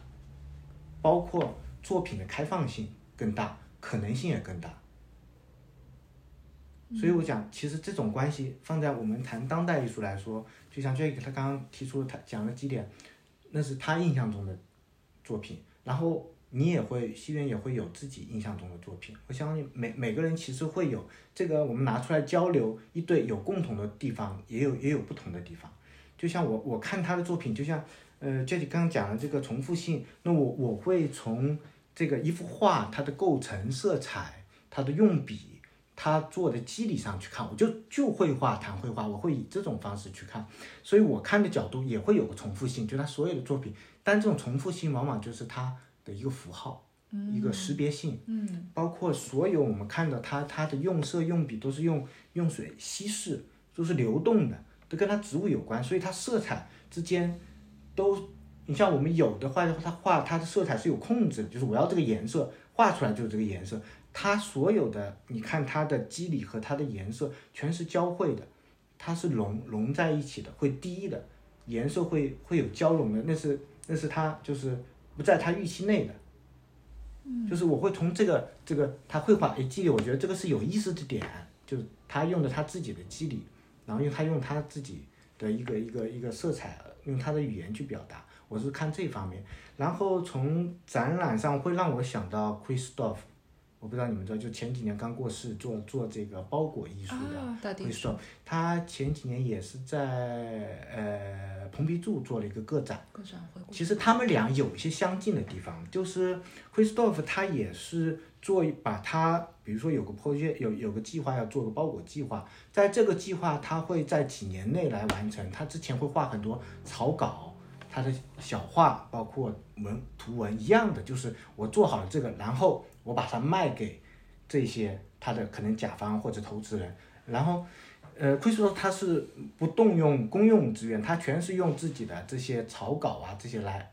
包括作品的开放性更大，可能性也更大。所以我讲，其实这种关系放在我们谈当代艺术来说，就像 Jack 他刚刚提出他讲了几点，那是他印象中的作品，然后你也会，西园也会有自己印象中的作品。我相信每每个人其实会有这个，我们拿出来交流一对，有共同的地方，也有也有不同的地方。就像我我看他的作品，就像呃 Jack 刚刚讲的这个重复性，那我我会从这个一幅画它的构成、色彩、它的用笔。他做的机理上去看，我就就绘画谈绘画，我会以这种方式去看，所以我看的角度也会有个重复性，就他所有的作品，但这种重复性往往就是他的一个符号，一个识别性，嗯，包括所有我们看到他他的用色用笔都是用用水稀释，都是流动的，都跟他植物有关，所以它色彩之间都，你像我们有的画他画它的色彩是有控制的，就是我要这个颜色画出来就是这个颜色。它所有的，你看它的肌理和它的颜色全是交汇的，它是融融在一起的，会滴的，颜色会会有交融的，那是那是它就是不在它预期内的，就是我会从这个这个他绘画诶肌理，我觉得这个是有意思的点，就是他用的他自己的肌理，然后用他用他自己的一个一个一个色彩，用他的语言去表达，我是看这方面，然后从展览上会让我想到 Christoph。我不知道你们知道，就前几年刚过世，做做这个包裹艺术的 Christoph，他前几年也是在呃蓬皮杜做了一个个展。个展会。其实他们俩有一些相近的地方，就是 Christoph 他也是做把他，比如说有个 project 有有个计划要做个包裹计划，在这个计划他会在几年内来完成。他之前会画很多草稿，他的小画包括文图文一样的，就是我做好了这个，然后我把它卖给这些他的可能甲方或者投资人，然后。呃，可以说他是不动用公用资源，他全是用自己的这些草稿啊这些来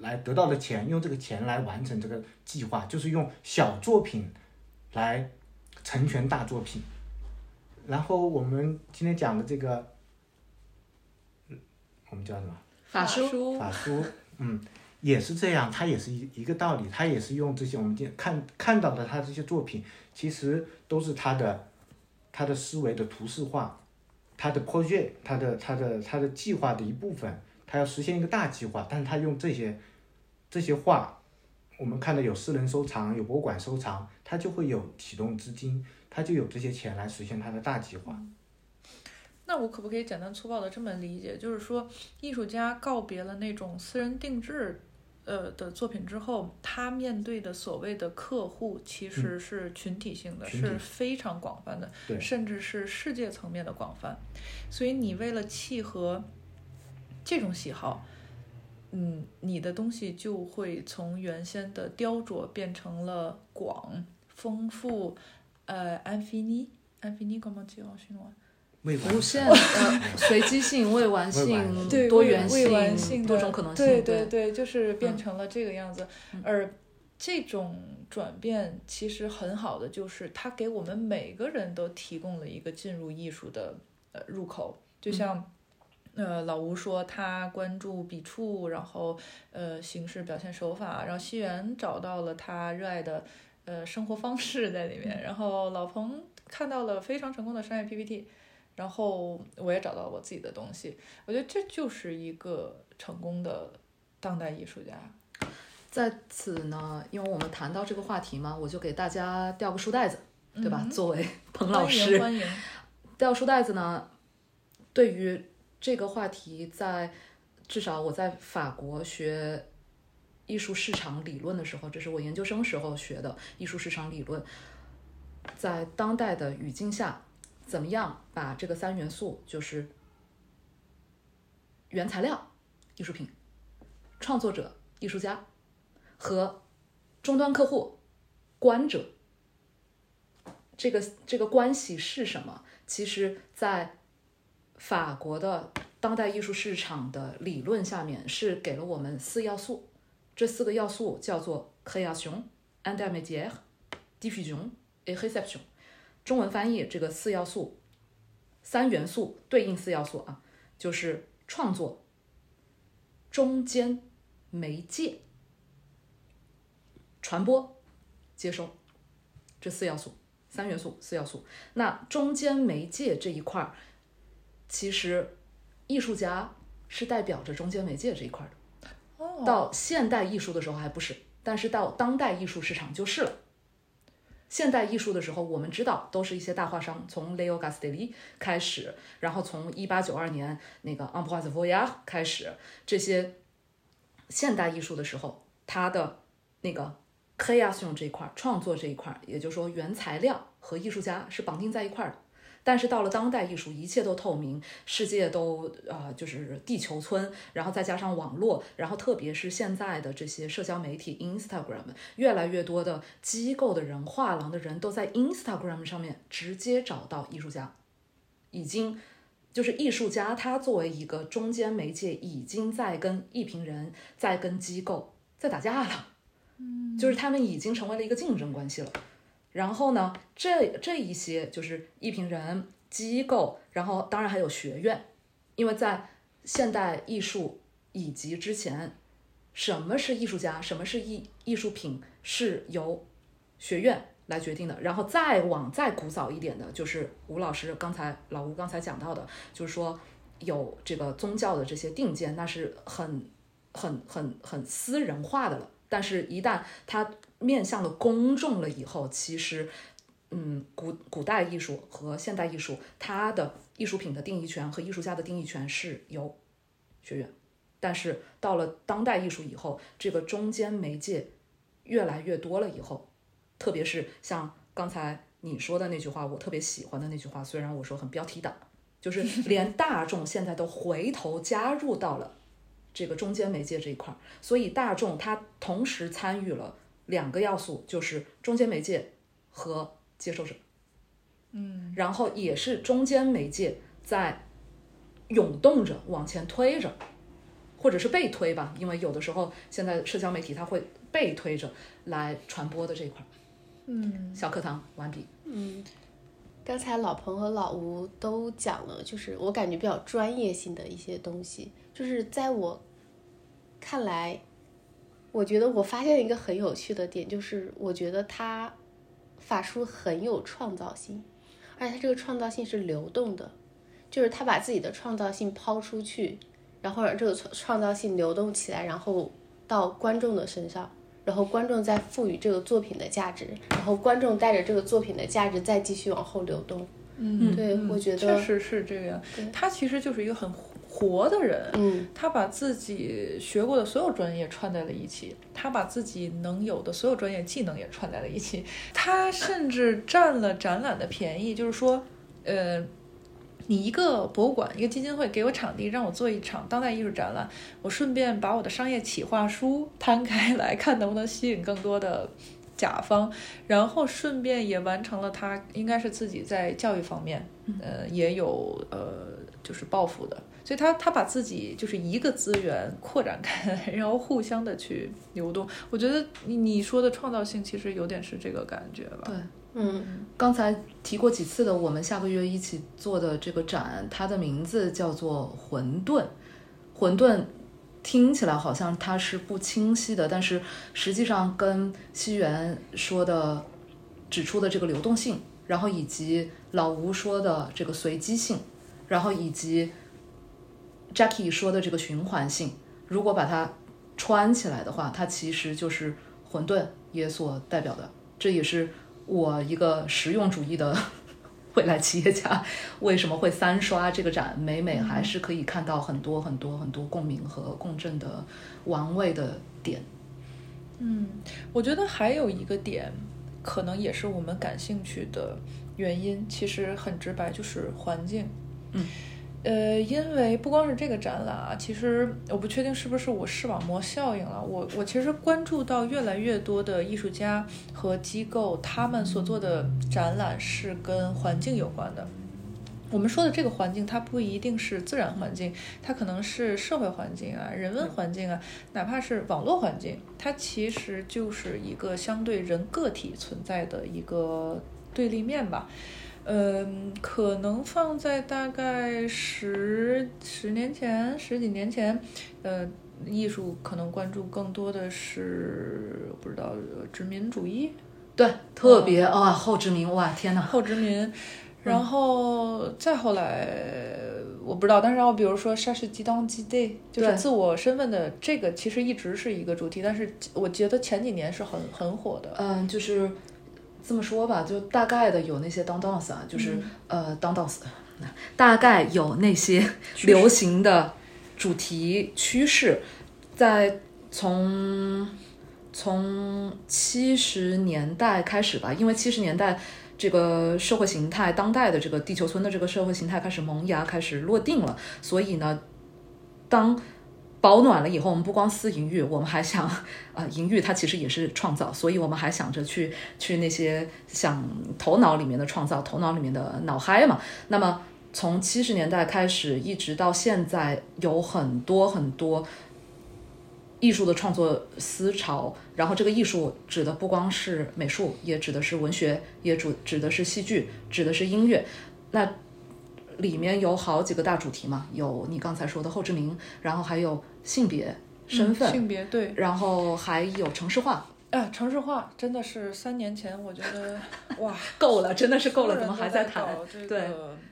来得到的钱，用这个钱来完成这个计划，就是用小作品来成全大作品。然后我们今天讲的这个，我们叫什么？法书书法书，嗯，也是这样，他也是一一个道理，他也是用这些我们见看看到的他这些作品，其实都是他的他的思维的图示化，他的 project，他的他的他的计划的一部分，他要实现一个大计划，但是他用这些这些画，我们看到有私人收藏，有博物馆收藏，他就会有启动资金，他就有这些钱来实现他的大计划。那我可不可以简单粗暴的这么理解，就是说，艺术家告别了那种私人定制，呃的作品之后，他面对的所谓的客户其实是群体性的，嗯是非常广泛的，对甚至是世界层面的广泛。所以你为了契合这种喜好，嗯，你的东西就会从原先的雕琢变成了广、丰富，呃，infini，infini comment dire en chinois？未完。无限呃 *laughs* 随机性、未完性、对多元未完性的多种可能性。对对。对，就是变嗯成了这个样子。嗯。而这种转变其实很好的，就是它给我们每个人都提供了一个进入艺术的呃入口，就像。呃，老吴说他关注笔触，然后呃形式表现手法，然后西元找到了他热爱的呃生活方式在里面，然后老彭看到了非常成功的商业 PPT，然后我也找到我自己的东西，我觉得这就是一个成功的当代艺术家。在此呢，因为我们谈到这个话题嘛，我就给大家掉个书袋子，对吧？嗯作为彭老欢迎师，欢迎，掉书袋子呢，对于这个话题在，至少我在法国学艺术市场理论的时候，这是我研究生时候学的艺术市场理论，在当代的语境下，怎么样把这个三元素，就是原材料、艺术品、创作者、艺术家和终端客户、观者。这个这个关系是什么？其实，在法国的当代艺术市场的理论下面，是给了我们四要素。这四个要素叫做 création、intermédiaire、diffusion et réception。中文翻译这个四要素，三元素对应四要素啊，就是创作、中间、媒介、传播、接收这四要素。三元素、四要素。那中间媒介这一块儿，其实艺术家是代表着中间媒介这一块儿的。哦，到现代艺术的时候还不是，但是到当代艺术市场就是了。现代艺术的时候，我们知道都是一些大画商，从 Leo g a s t e l l i 开始，然后从一八九二年那个 Ambroise Vollard 开始，这些现代艺术的时候，它的那个 c r e a t i o n 这一块，创作这一块，也就是说原材料和艺术家是绑定在一块的。但是到了当代艺术，一切都透明，世界都啊、呃就是地球村，然后再加上网络，然后特别是现在的这些社交媒体 Instagram，越来越多的机构的人、画廊的人都在 Instagram 上面直接找到艺术家，已经就是艺术家他作为一个中间媒介，已经在跟艺评人、在跟机构在打架了，嗯，就是他们已经成为了一个竞争关系了。然后呢，这这一些就是艺评人、机构，然后当然还有学院，因为在现代艺术以及之前，什么是艺术家，什么是艺艺术品，是由学院来决定的。然后再往再古早一点的，就是吴老师刚才老吴刚才讲到的，就是说有这个宗教的这些定见，那是很很很很私人化的了。但是，一旦它面向了公众了以后，其实，嗯，古古代艺术和现代艺术，它的艺术品的定义权和艺术家的定义权是由学院，但是到了当代艺术以后，这个中间媒介越来越多了以后，特别是像刚才你说的那句话，我特别喜欢的那句话，虽然我说很标题党，就是 *laughs* 连大众现在都回头加入到了。这个中间媒介这一块儿，所以大众他同时参与了两个要素，就是中间媒介和接受者，嗯，然后也是中间媒介在涌动着往前推着，或者是被推吧，因为有的时候现在社交媒体它会被推着来传播的这一块儿。嗯，小课堂完毕。嗯，刚才老彭和老吴都讲了，就是我感觉比较专业性的一些东西，就是在我看来，我觉得我发现一个很有趣的点，就是我觉得他法术很有创造性，而且他这个创造性是流动的，就是他把自己的创造性抛出去，然后让这个创创造性流动起来，然后到观众的身上，然后观众再赋予这个作品的价值，然后观众带着这个作品的价值再继续往后流动。嗯，对，我觉得确得，实是这样对。他其实就是一个很活的人，嗯他把自己学过的所有专业串在了一起，他把自己能有的所有专业技能也串在了一起，他甚至占了展览的便宜，就是说，呃。你一个博物馆、一个基金会给我场地，让我做一场当代艺术展览，我顺便把我的商业企划书摊开来看，能不能吸引更多的甲方，然后顺便也完成了他应该是自己在教育方面，呃，也有呃就是抱负的，所以他他把自己就是一个资源扩展开来，*laughs* 然后互相的去流动。我觉得你你说的创造性其实有点是这个感觉吧。对，嗯刚才提过几次的，我们下个月一起做的这个展，它的名字叫做《混沌》。混沌听起来好像它是不清晰的，但是实际上跟西元说的指出的这个流动性，然后以及老吴说的这个随机性，然后以及 Jackie 说的这个循环性，如果把它穿起来的话，它其实就是混沌也所代表的。这也是我一个实用主义的 *laughs* 未来企业家为什么会三刷这个展，每每还是可以看到很多很多很多共鸣和共振的玩味的点。嗯，我觉得还有一个点，可能也是我们感兴趣的原因，其实很直白，就是环境。嗯。呃，因为不光是这个展览啊，其实我不确定是不是我视网膜效应了。我我其实关注到越来越多的艺术家和机构，他们所做的展览是跟环境有关的。我们说的这个环境，它不一定是自然环境，它可能是社会环境啊、人文环境啊，哪怕是网络环境，它其实就是一个相对人个体存在的一个对立面吧。嗯，可能放在大概十十年前、十几年前，呃，艺术可能关注更多的是不知道呃殖民主义、对，特别啊、后殖民哇，天哪！后殖民，然后再后来我不知道，但是然后比如说莎士基当基 day，就是自我身份的这个，其实一直是一个主题，但是我觉得前几年是很很火的。嗯，就是这么说吧，就大概的有那些 down dance 啊，就是、呃 down dance，*laughs* 大概有那些流行的主题趋势，在从从七十年代开始吧，因为七十年代。这个社会形态，当代的这个地球村的这个社会形态开始萌芽，开始落定了。所以呢，当保暖了以后，我们不光思淫欲，我们还想啊，*laughs* 淫欲它其实也是创造，所以我们还想着去去那些想头脑里面的创造，头脑里面的脑嗨嘛。那么从七十年代开始，一直到现在，有很多很多艺术的创作思潮。然后这个艺术指的不光是美术，也指的是文学，也指指的是戏剧，指的是音乐。那里面有好几个大主题嘛，有你刚才说的后殖民，然后还有性别、身份，嗯性别对。然后还有城市化，啊，城市化真的是三年前，我觉得 *laughs* 哇，够了，真的是够了，怎么还在谈？对，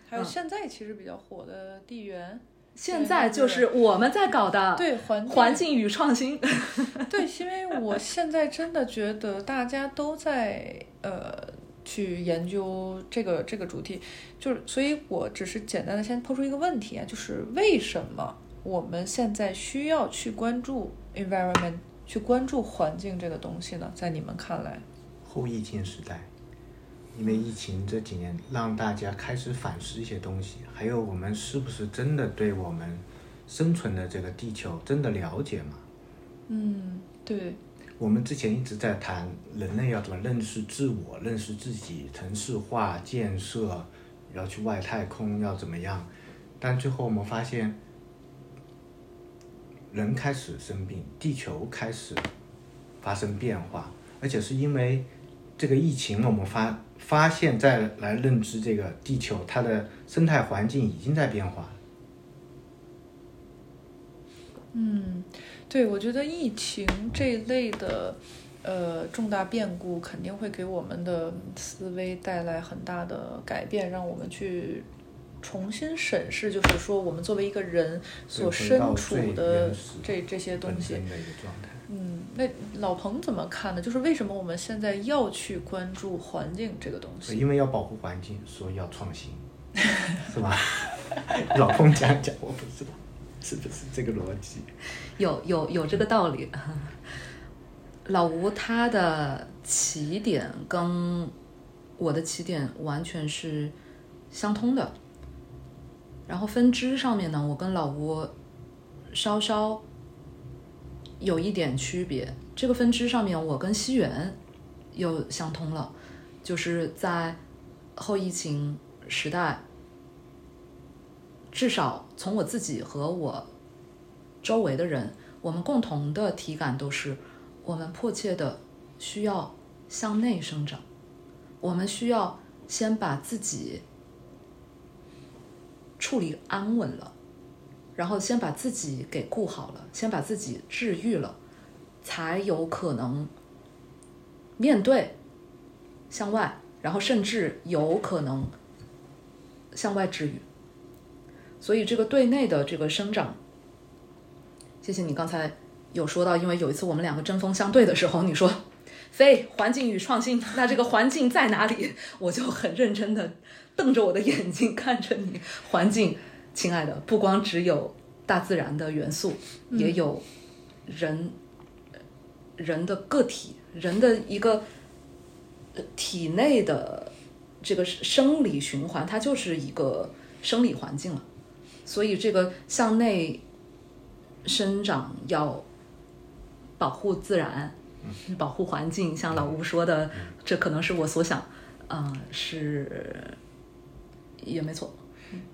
还有嗯。现在其实比较火的地缘，现在就是我们在搞的对环环境与创新。*laughs* 对，因为我现在真的觉得大家都在呃去研究这个这个主题，就是所以我只是简单的先抛出一个问题啊，就是为什么我们现在需要去关注 environment，去关注环境这个东西呢？在你们看来，后疫情时代，因为疫情这几年让大家开始反思一些东西，还有我们是不是真的对我们生存的这个地球真的了解吗？嗯，对，我们之前一直在谈人类要怎么认识自我、认识自己，城市化建设，要去外太空，要怎么样？但最后我们发现，人开始生病，地球开始发生变化，而且是因为这个疫情，我们发发现再来认知这个地球，它的生态环境已经在变化。嗯，对，我觉得疫情这一类的呃重大变故肯定会给我们的思维带来很大的改变，让我们去重新审视，就是说我们作为一个人所身处的这这些东西。嗯，那老彭怎么看呢？就是为什么我们现在要去关注环境这个东西？因为要保护环境，所以要创新，是吧？*laughs* 老彭讲讲，我不知道是不是这个逻辑。有有有这个道理。老吴他的起点跟我的起点完全是相通的，然后分支上面呢，我跟老吴稍稍。有一点区别，这个分支上面我跟西元又相通了，就是在后疫情时代，至少从我自己和我周围的人，我们共同的体感都是，我们迫切的需要向内生长，我们需要先把自己处理安稳了。然后先把自己给顾好了，先把自己治愈了，才有可能面对向外，然后甚至有可能向外治愈。所以这个对内的这个生长，谢谢你刚才有说到，因为有一次我们两个针锋相对的时候，你说 *laughs* 非环境与创新，那这个环境在哪里？*laughs* 我就很认真的瞪着我的眼睛看着你，环境。亲爱的，不光只有大自然的元素，也有人人的个体，人的一个体内的这个生理循环，它就是一个生理环境了。所以，这个向内生长要保护自然，保护环境。像老吴说的，这可能是我所想，啊，是也没错。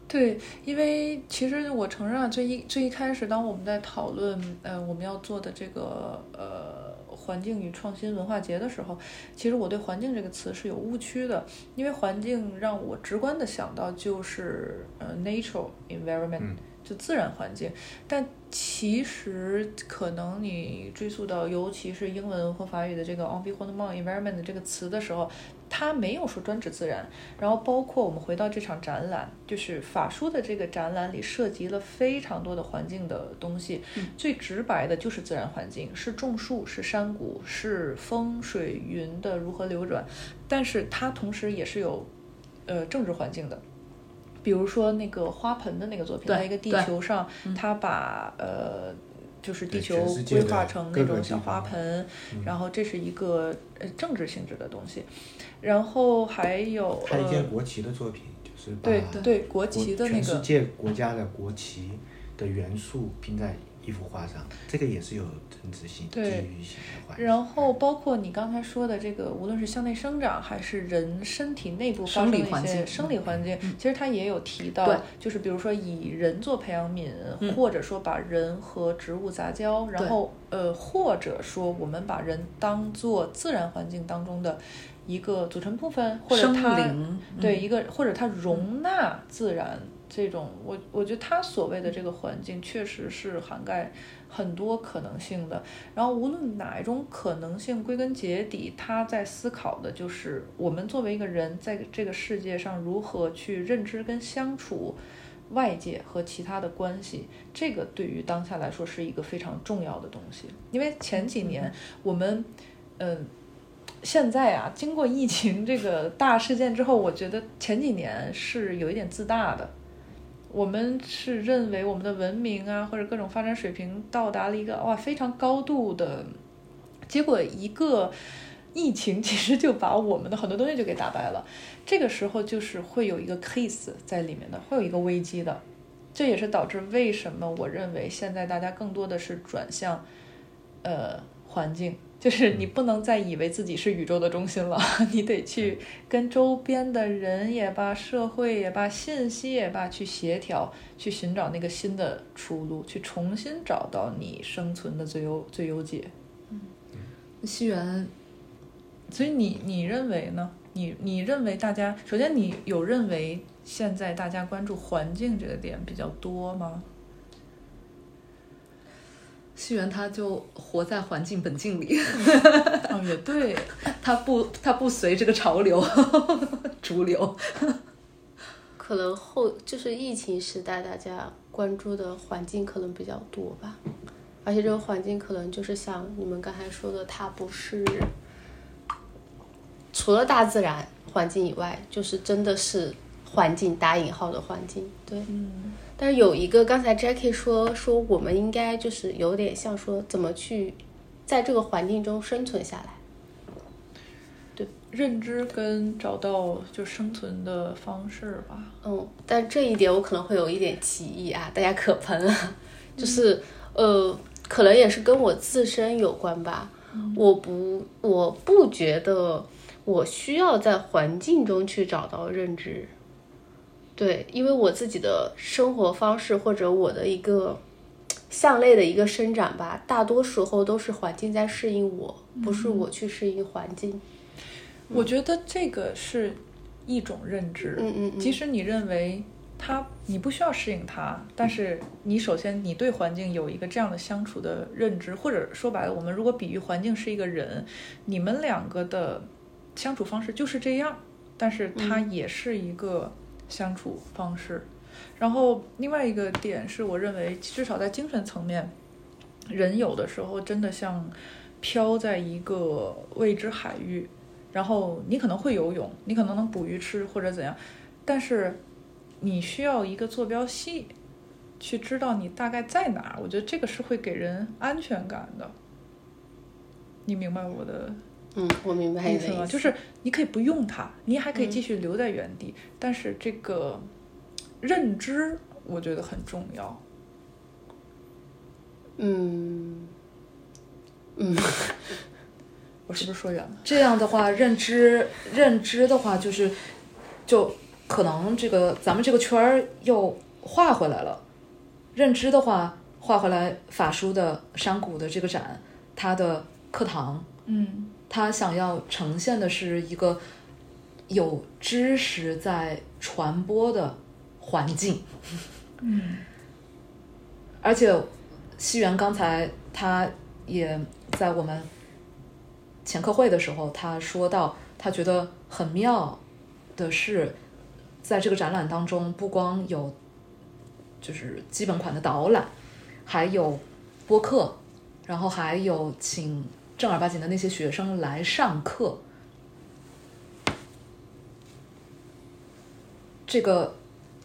对，因为其实我承认，最一最一开始，当我们在讨论呃我们要做的这个呃环境与创新文化节的时候，其实我对环境这个词是有误区的，因为环境让我直观的想到就是呃 natural environment，就自然环境，但其实可能你追溯到尤其是英文或法语的这个 environment environment 这个词的时候。它没有说专指自然，然后包括我们回到这场展览，就是法书的这个展览里涉及了非常多的环境的东西，最直白的就是自然环境，是种树，是山谷，是风水云的如何流转，但是它同时也是有，呃，政治环境的，比如说那个花盆的那个作品，在一个地球上，他把呃。就是地球规划成那种小花盆，然后这是一个呃政治性质的东西，然后还有他一件国旗的作品，就是对对国旗的那个。全世界国家的国旗的元素拼在。一幅画上，这个也是有政治性、地域性的然后包括你刚才说的这个，无论是向内生长，还是人身体内部发生的一些生理环境，其实他也有提到，就是比如说以人做培养皿，或者说把人和植物杂交，然后呃，或者说我们把人当做自然环境当中的一个组成部分，或者它对一个或者它容纳自然。这种我我觉得它所谓的这个环境确实是涵盖很多可能性的，然后无论哪一种可能性，归根结底，他在思考的就是我们作为一个人在这个世界上如何去认知跟相处外界和其他的关系，这个对于当下来说是一个非常重要的东西。因为前几年我们，嗯，现在啊，经过疫情这个大事件之后，我觉得前几年是有一点自大的。我们是认为我们的文明啊，或者各种发展水平到达了一个哇非常高度的，结果一个疫情其实就把我们的很多东西就给打败了。这个时候就是会有一个 case 在里面的，会有一个危机的。这也是导致为什么我认为现在大家更多的是转向呃环境。就是你不能再以为自己是宇宙的中心了，*laughs* 你得去跟周边的人也罢、社会也罢、信息也罢去协调，去寻找那个新的出路，去重新找到你生存的最优最优解。嗯，西元，所以你你认为呢？你你认为大家首先你有认为现在大家关注环境这个点比较多吗？西园他就活在环境本境里，哦，也对，*laughs* 他不他不随这个潮流主流。可能后就是疫情时代，大家关注的环境可能比较多吧，而且这个环境可能就是像你们刚才说的，它不是除了大自然环境以外，就是真的是环境打引号的环境，对。嗯但是有一个，刚才 Jackie 说说我们应该就是有点像说怎么去在这个环境中生存下来。认知跟找到就生存的方式吧。嗯，但这一点我可能会有一点歧义啊，大家可喷啊。*laughs* 就是呃，可能也是跟我自身有关吧。我不，我不觉得我需要在环境中去找到认知。对，因为我自己的生活方式或者我的一个向内的一个生长吧，大多时候都是环境在适应我，不是我去适应环境。我觉得这个是一种认知，嗯嗯嗯。即使你认为他你不需要适应他，但是你首先你对环境有一个这样的相处的认知，或者说白了，我们如果比喻环境是一个人，你们两个的相处方式就是这样，但是它也是一个相处方式。然后另外一个点是我认为，至少在精神层面，人有的时候真的像飘在一个未知海域。然后你可能会游泳，你可能能捕鱼吃或者怎样，但是你需要一个坐标系，去知道你大概在哪儿。我觉得这个是会给人安全感的。你明白我的嗯，我明白你意思吗？的意思。就是你可以不用它，你还可以继续留在原地，但是这个认知我觉得很重要。嗯嗯，*laughs* 我是不是说远了？*laughs* 这样的话，认知认知的话，就是就可能这个咱们这个圈儿又画回来了。认知的话，画回来法书的山谷的这个展，它的课堂，嗯它想要呈现的是一个有知识在传播的环境。嗯而且西元刚才他也在我们前课会的时候，他说到，他觉得很妙的是，在这个展览当中，不光有就是基本款的导览，还有播客，然后还有请正儿八经的那些学生来上课。这个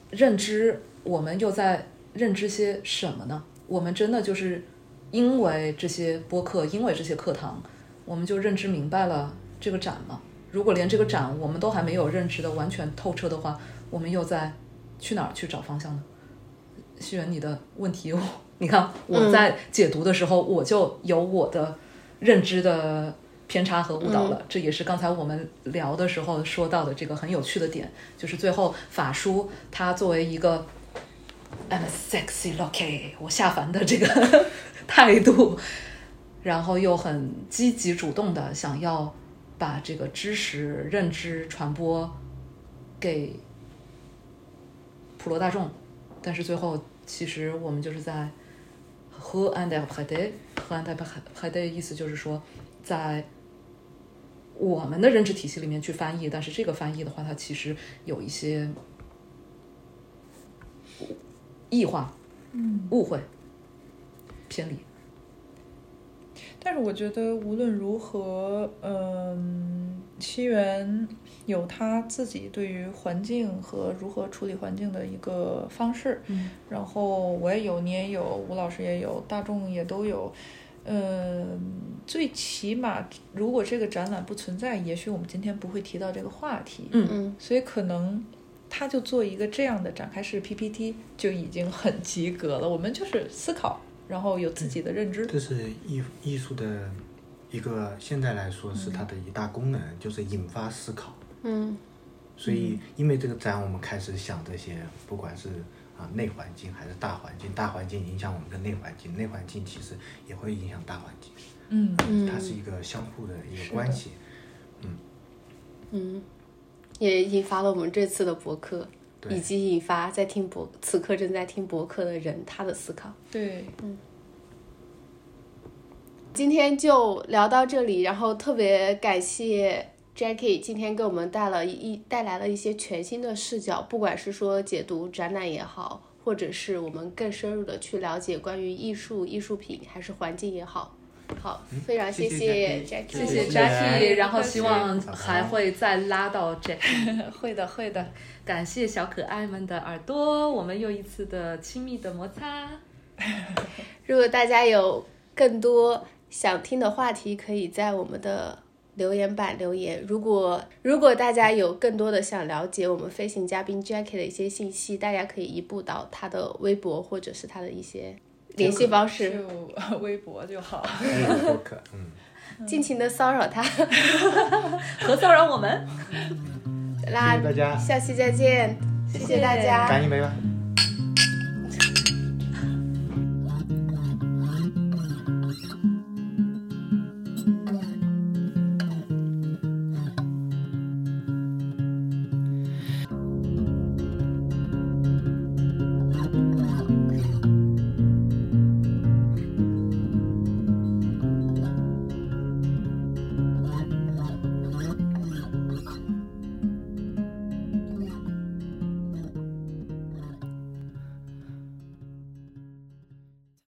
认知，我们又在认知些什么呢？我们真的就是因为这些播客，因为这些课堂，我们就认知明白了这个展吗？如果连这个展我们都还没有认知的完全透彻的话，我们又在去哪儿去找方向呢？希远，你的问题，*laughs* 你看我在解读的时候，我就有我的认知的偏差和误导了。这也是刚才我们聊的时候说到的这个很有趣的点，就是最后法叔他作为一个 I'm a sexy lucky，我下凡的这个 *laughs* 态度，然后又很积极主动的想要把这个知识、认知传播给普罗大众，但是最后其实我们就是在和 and p r e d 和 and p r e d 意思就是说，在我们的认知体系里面去翻译，但是这个翻译的话，它其实有一些异化、嗯。误会、偏离。但是我觉得无论如何，嗯，西园有他自己对于环境和如何处理环境的一个方式，嗯，然后我也有，你也有，吴老师也有，大众也都有。嗯，最起码，如果这个展览不存在，也许我们今天不会提到这个话题。嗯嗯所以可能他就做一个这样的展开式 PPT 就已经很及格了。我们就是思考，然后有自己的认知。这是艺艺术的一个现在来说是它的一大功能，就是引发思考。嗯。所以因为这个展，我们开始想这些，不管是啊内环境还是大环境，大环境影响我们的内环境，内环境其实也会影响大环境，嗯。嗯，它是一个相互的一个关系。嗯。嗯，也引发了我们这次的博客，以及引发在听博此刻正在听博客的人他的思考。对，嗯。今天就聊到这里，然后特别感谢 Jackie 今天给我们带了一带来了一些全新的视角，不管是说解读展览也好，或者是我们更深入的去了解关于艺术、艺术品还是环境也好。好，非常谢谢 Jackie，谢谢 Jackie，然后希望还会再拉到 *laughs* Jackie。*laughs* 会的，会的。感谢小可爱们的耳朵，我们又一次的亲密的摩擦。*laughs* 如果大家有更多想听的话题，可以在我们的留言板留言。如果如果大家有更多的想了解我们飞行嘉宾 Jackie 的一些信息，大家可以移步到他的微博或者是他的一些联系方式，就微博就好。*laughs* 嗯，尽情的骚扰他。*laughs* 和骚扰我们，那谢谢大家下期再见，谢谢大家。干一杯吧。